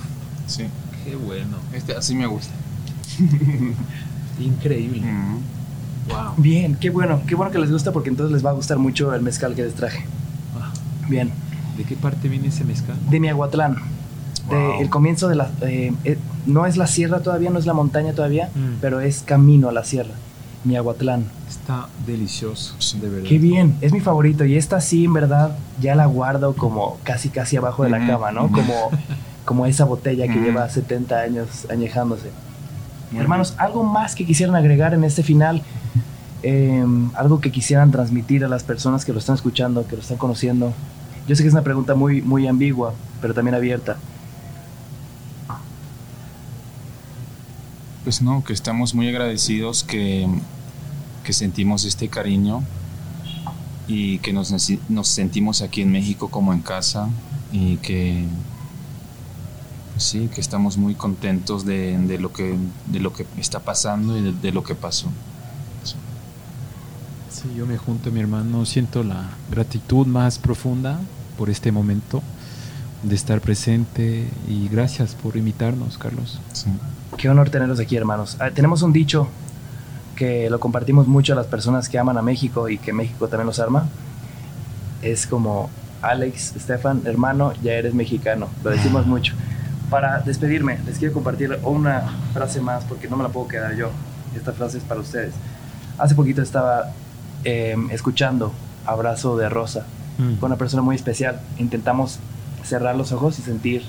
Sí. Qué bueno. Este así me gusta. Increíble. Wow. Bien, qué bueno. Qué bueno que les gusta porque entonces les va a gustar mucho el mezcal que les traje. Bien. ¿De qué parte viene ese mezcal? De Miahuatlán. De el comienzo de la... Eh, eh, no es la sierra todavía, no es la montaña todavía, mm. pero es camino a la sierra. Miahuatlán. Está delicioso, de verdad. Qué bien, es mi favorito. Y esta sí, en verdad, ya la guardo como casi, casi abajo de la cama, ¿no? Como, como esa botella que lleva 70 años añejándose. Hermanos, ¿algo más que quisieran agregar en este final? Em, algo que quisieran transmitir a las personas que lo están escuchando, que lo están conociendo. Yo sé que es una pregunta muy, muy ambigua, pero también abierta. Pues no, que estamos muy agradecidos que, que sentimos este cariño y que nos, nos sentimos aquí en México como en casa y que sí, que estamos muy contentos de, de, lo, que, de lo que está pasando y de, de lo que pasó. Sí, yo me junto a mi hermano, siento la gratitud más profunda por este momento de estar presente y gracias por invitarnos, Carlos. Sí. Qué honor tenerlos aquí, hermanos. Ah, tenemos un dicho que lo compartimos mucho a las personas que aman a México y que México también los arma. Es como, Alex, Stefan, hermano, ya eres mexicano. Lo decimos mucho. Para despedirme, les quiero compartir una frase más porque no me la puedo quedar yo. Esta frase es para ustedes. Hace poquito estaba eh, escuchando Abrazo de Rosa Mm. con una persona muy especial. Intentamos cerrar los ojos y sentir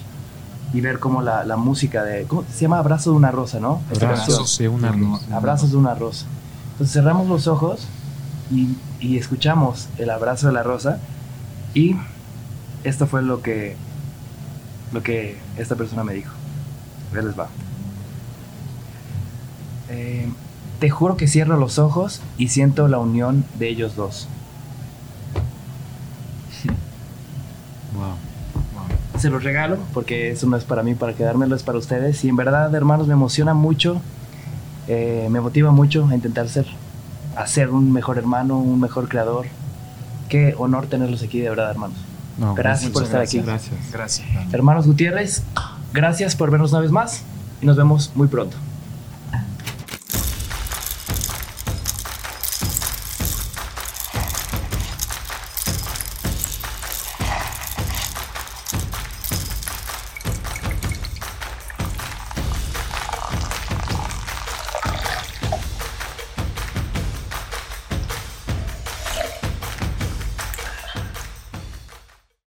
y ver cómo la, la música de... ¿cómo? Se llama Abrazo de una Rosa, ¿no? Abrazos de una rosa. Abrazos de una rosa. Entonces cerramos los ojos y, y escuchamos el abrazo de la rosa y esto fue lo que, lo que esta persona me dijo. Ahí les va. Eh, te juro que cierro los ojos y siento la unión de ellos dos. Wow. Se los regalo porque eso no es para mí, para quedármelo, es para ustedes. Y en verdad, hermanos, me emociona mucho, eh, me motiva mucho a intentar ser, a ser un mejor hermano, un mejor creador. Qué honor tenerlos aquí, de verdad, hermanos. No, Gracias por estar aquí. Gracias. Gracias. Hermanos Gutiérrez, gracias por vernos una vez más y nos vemos muy pronto.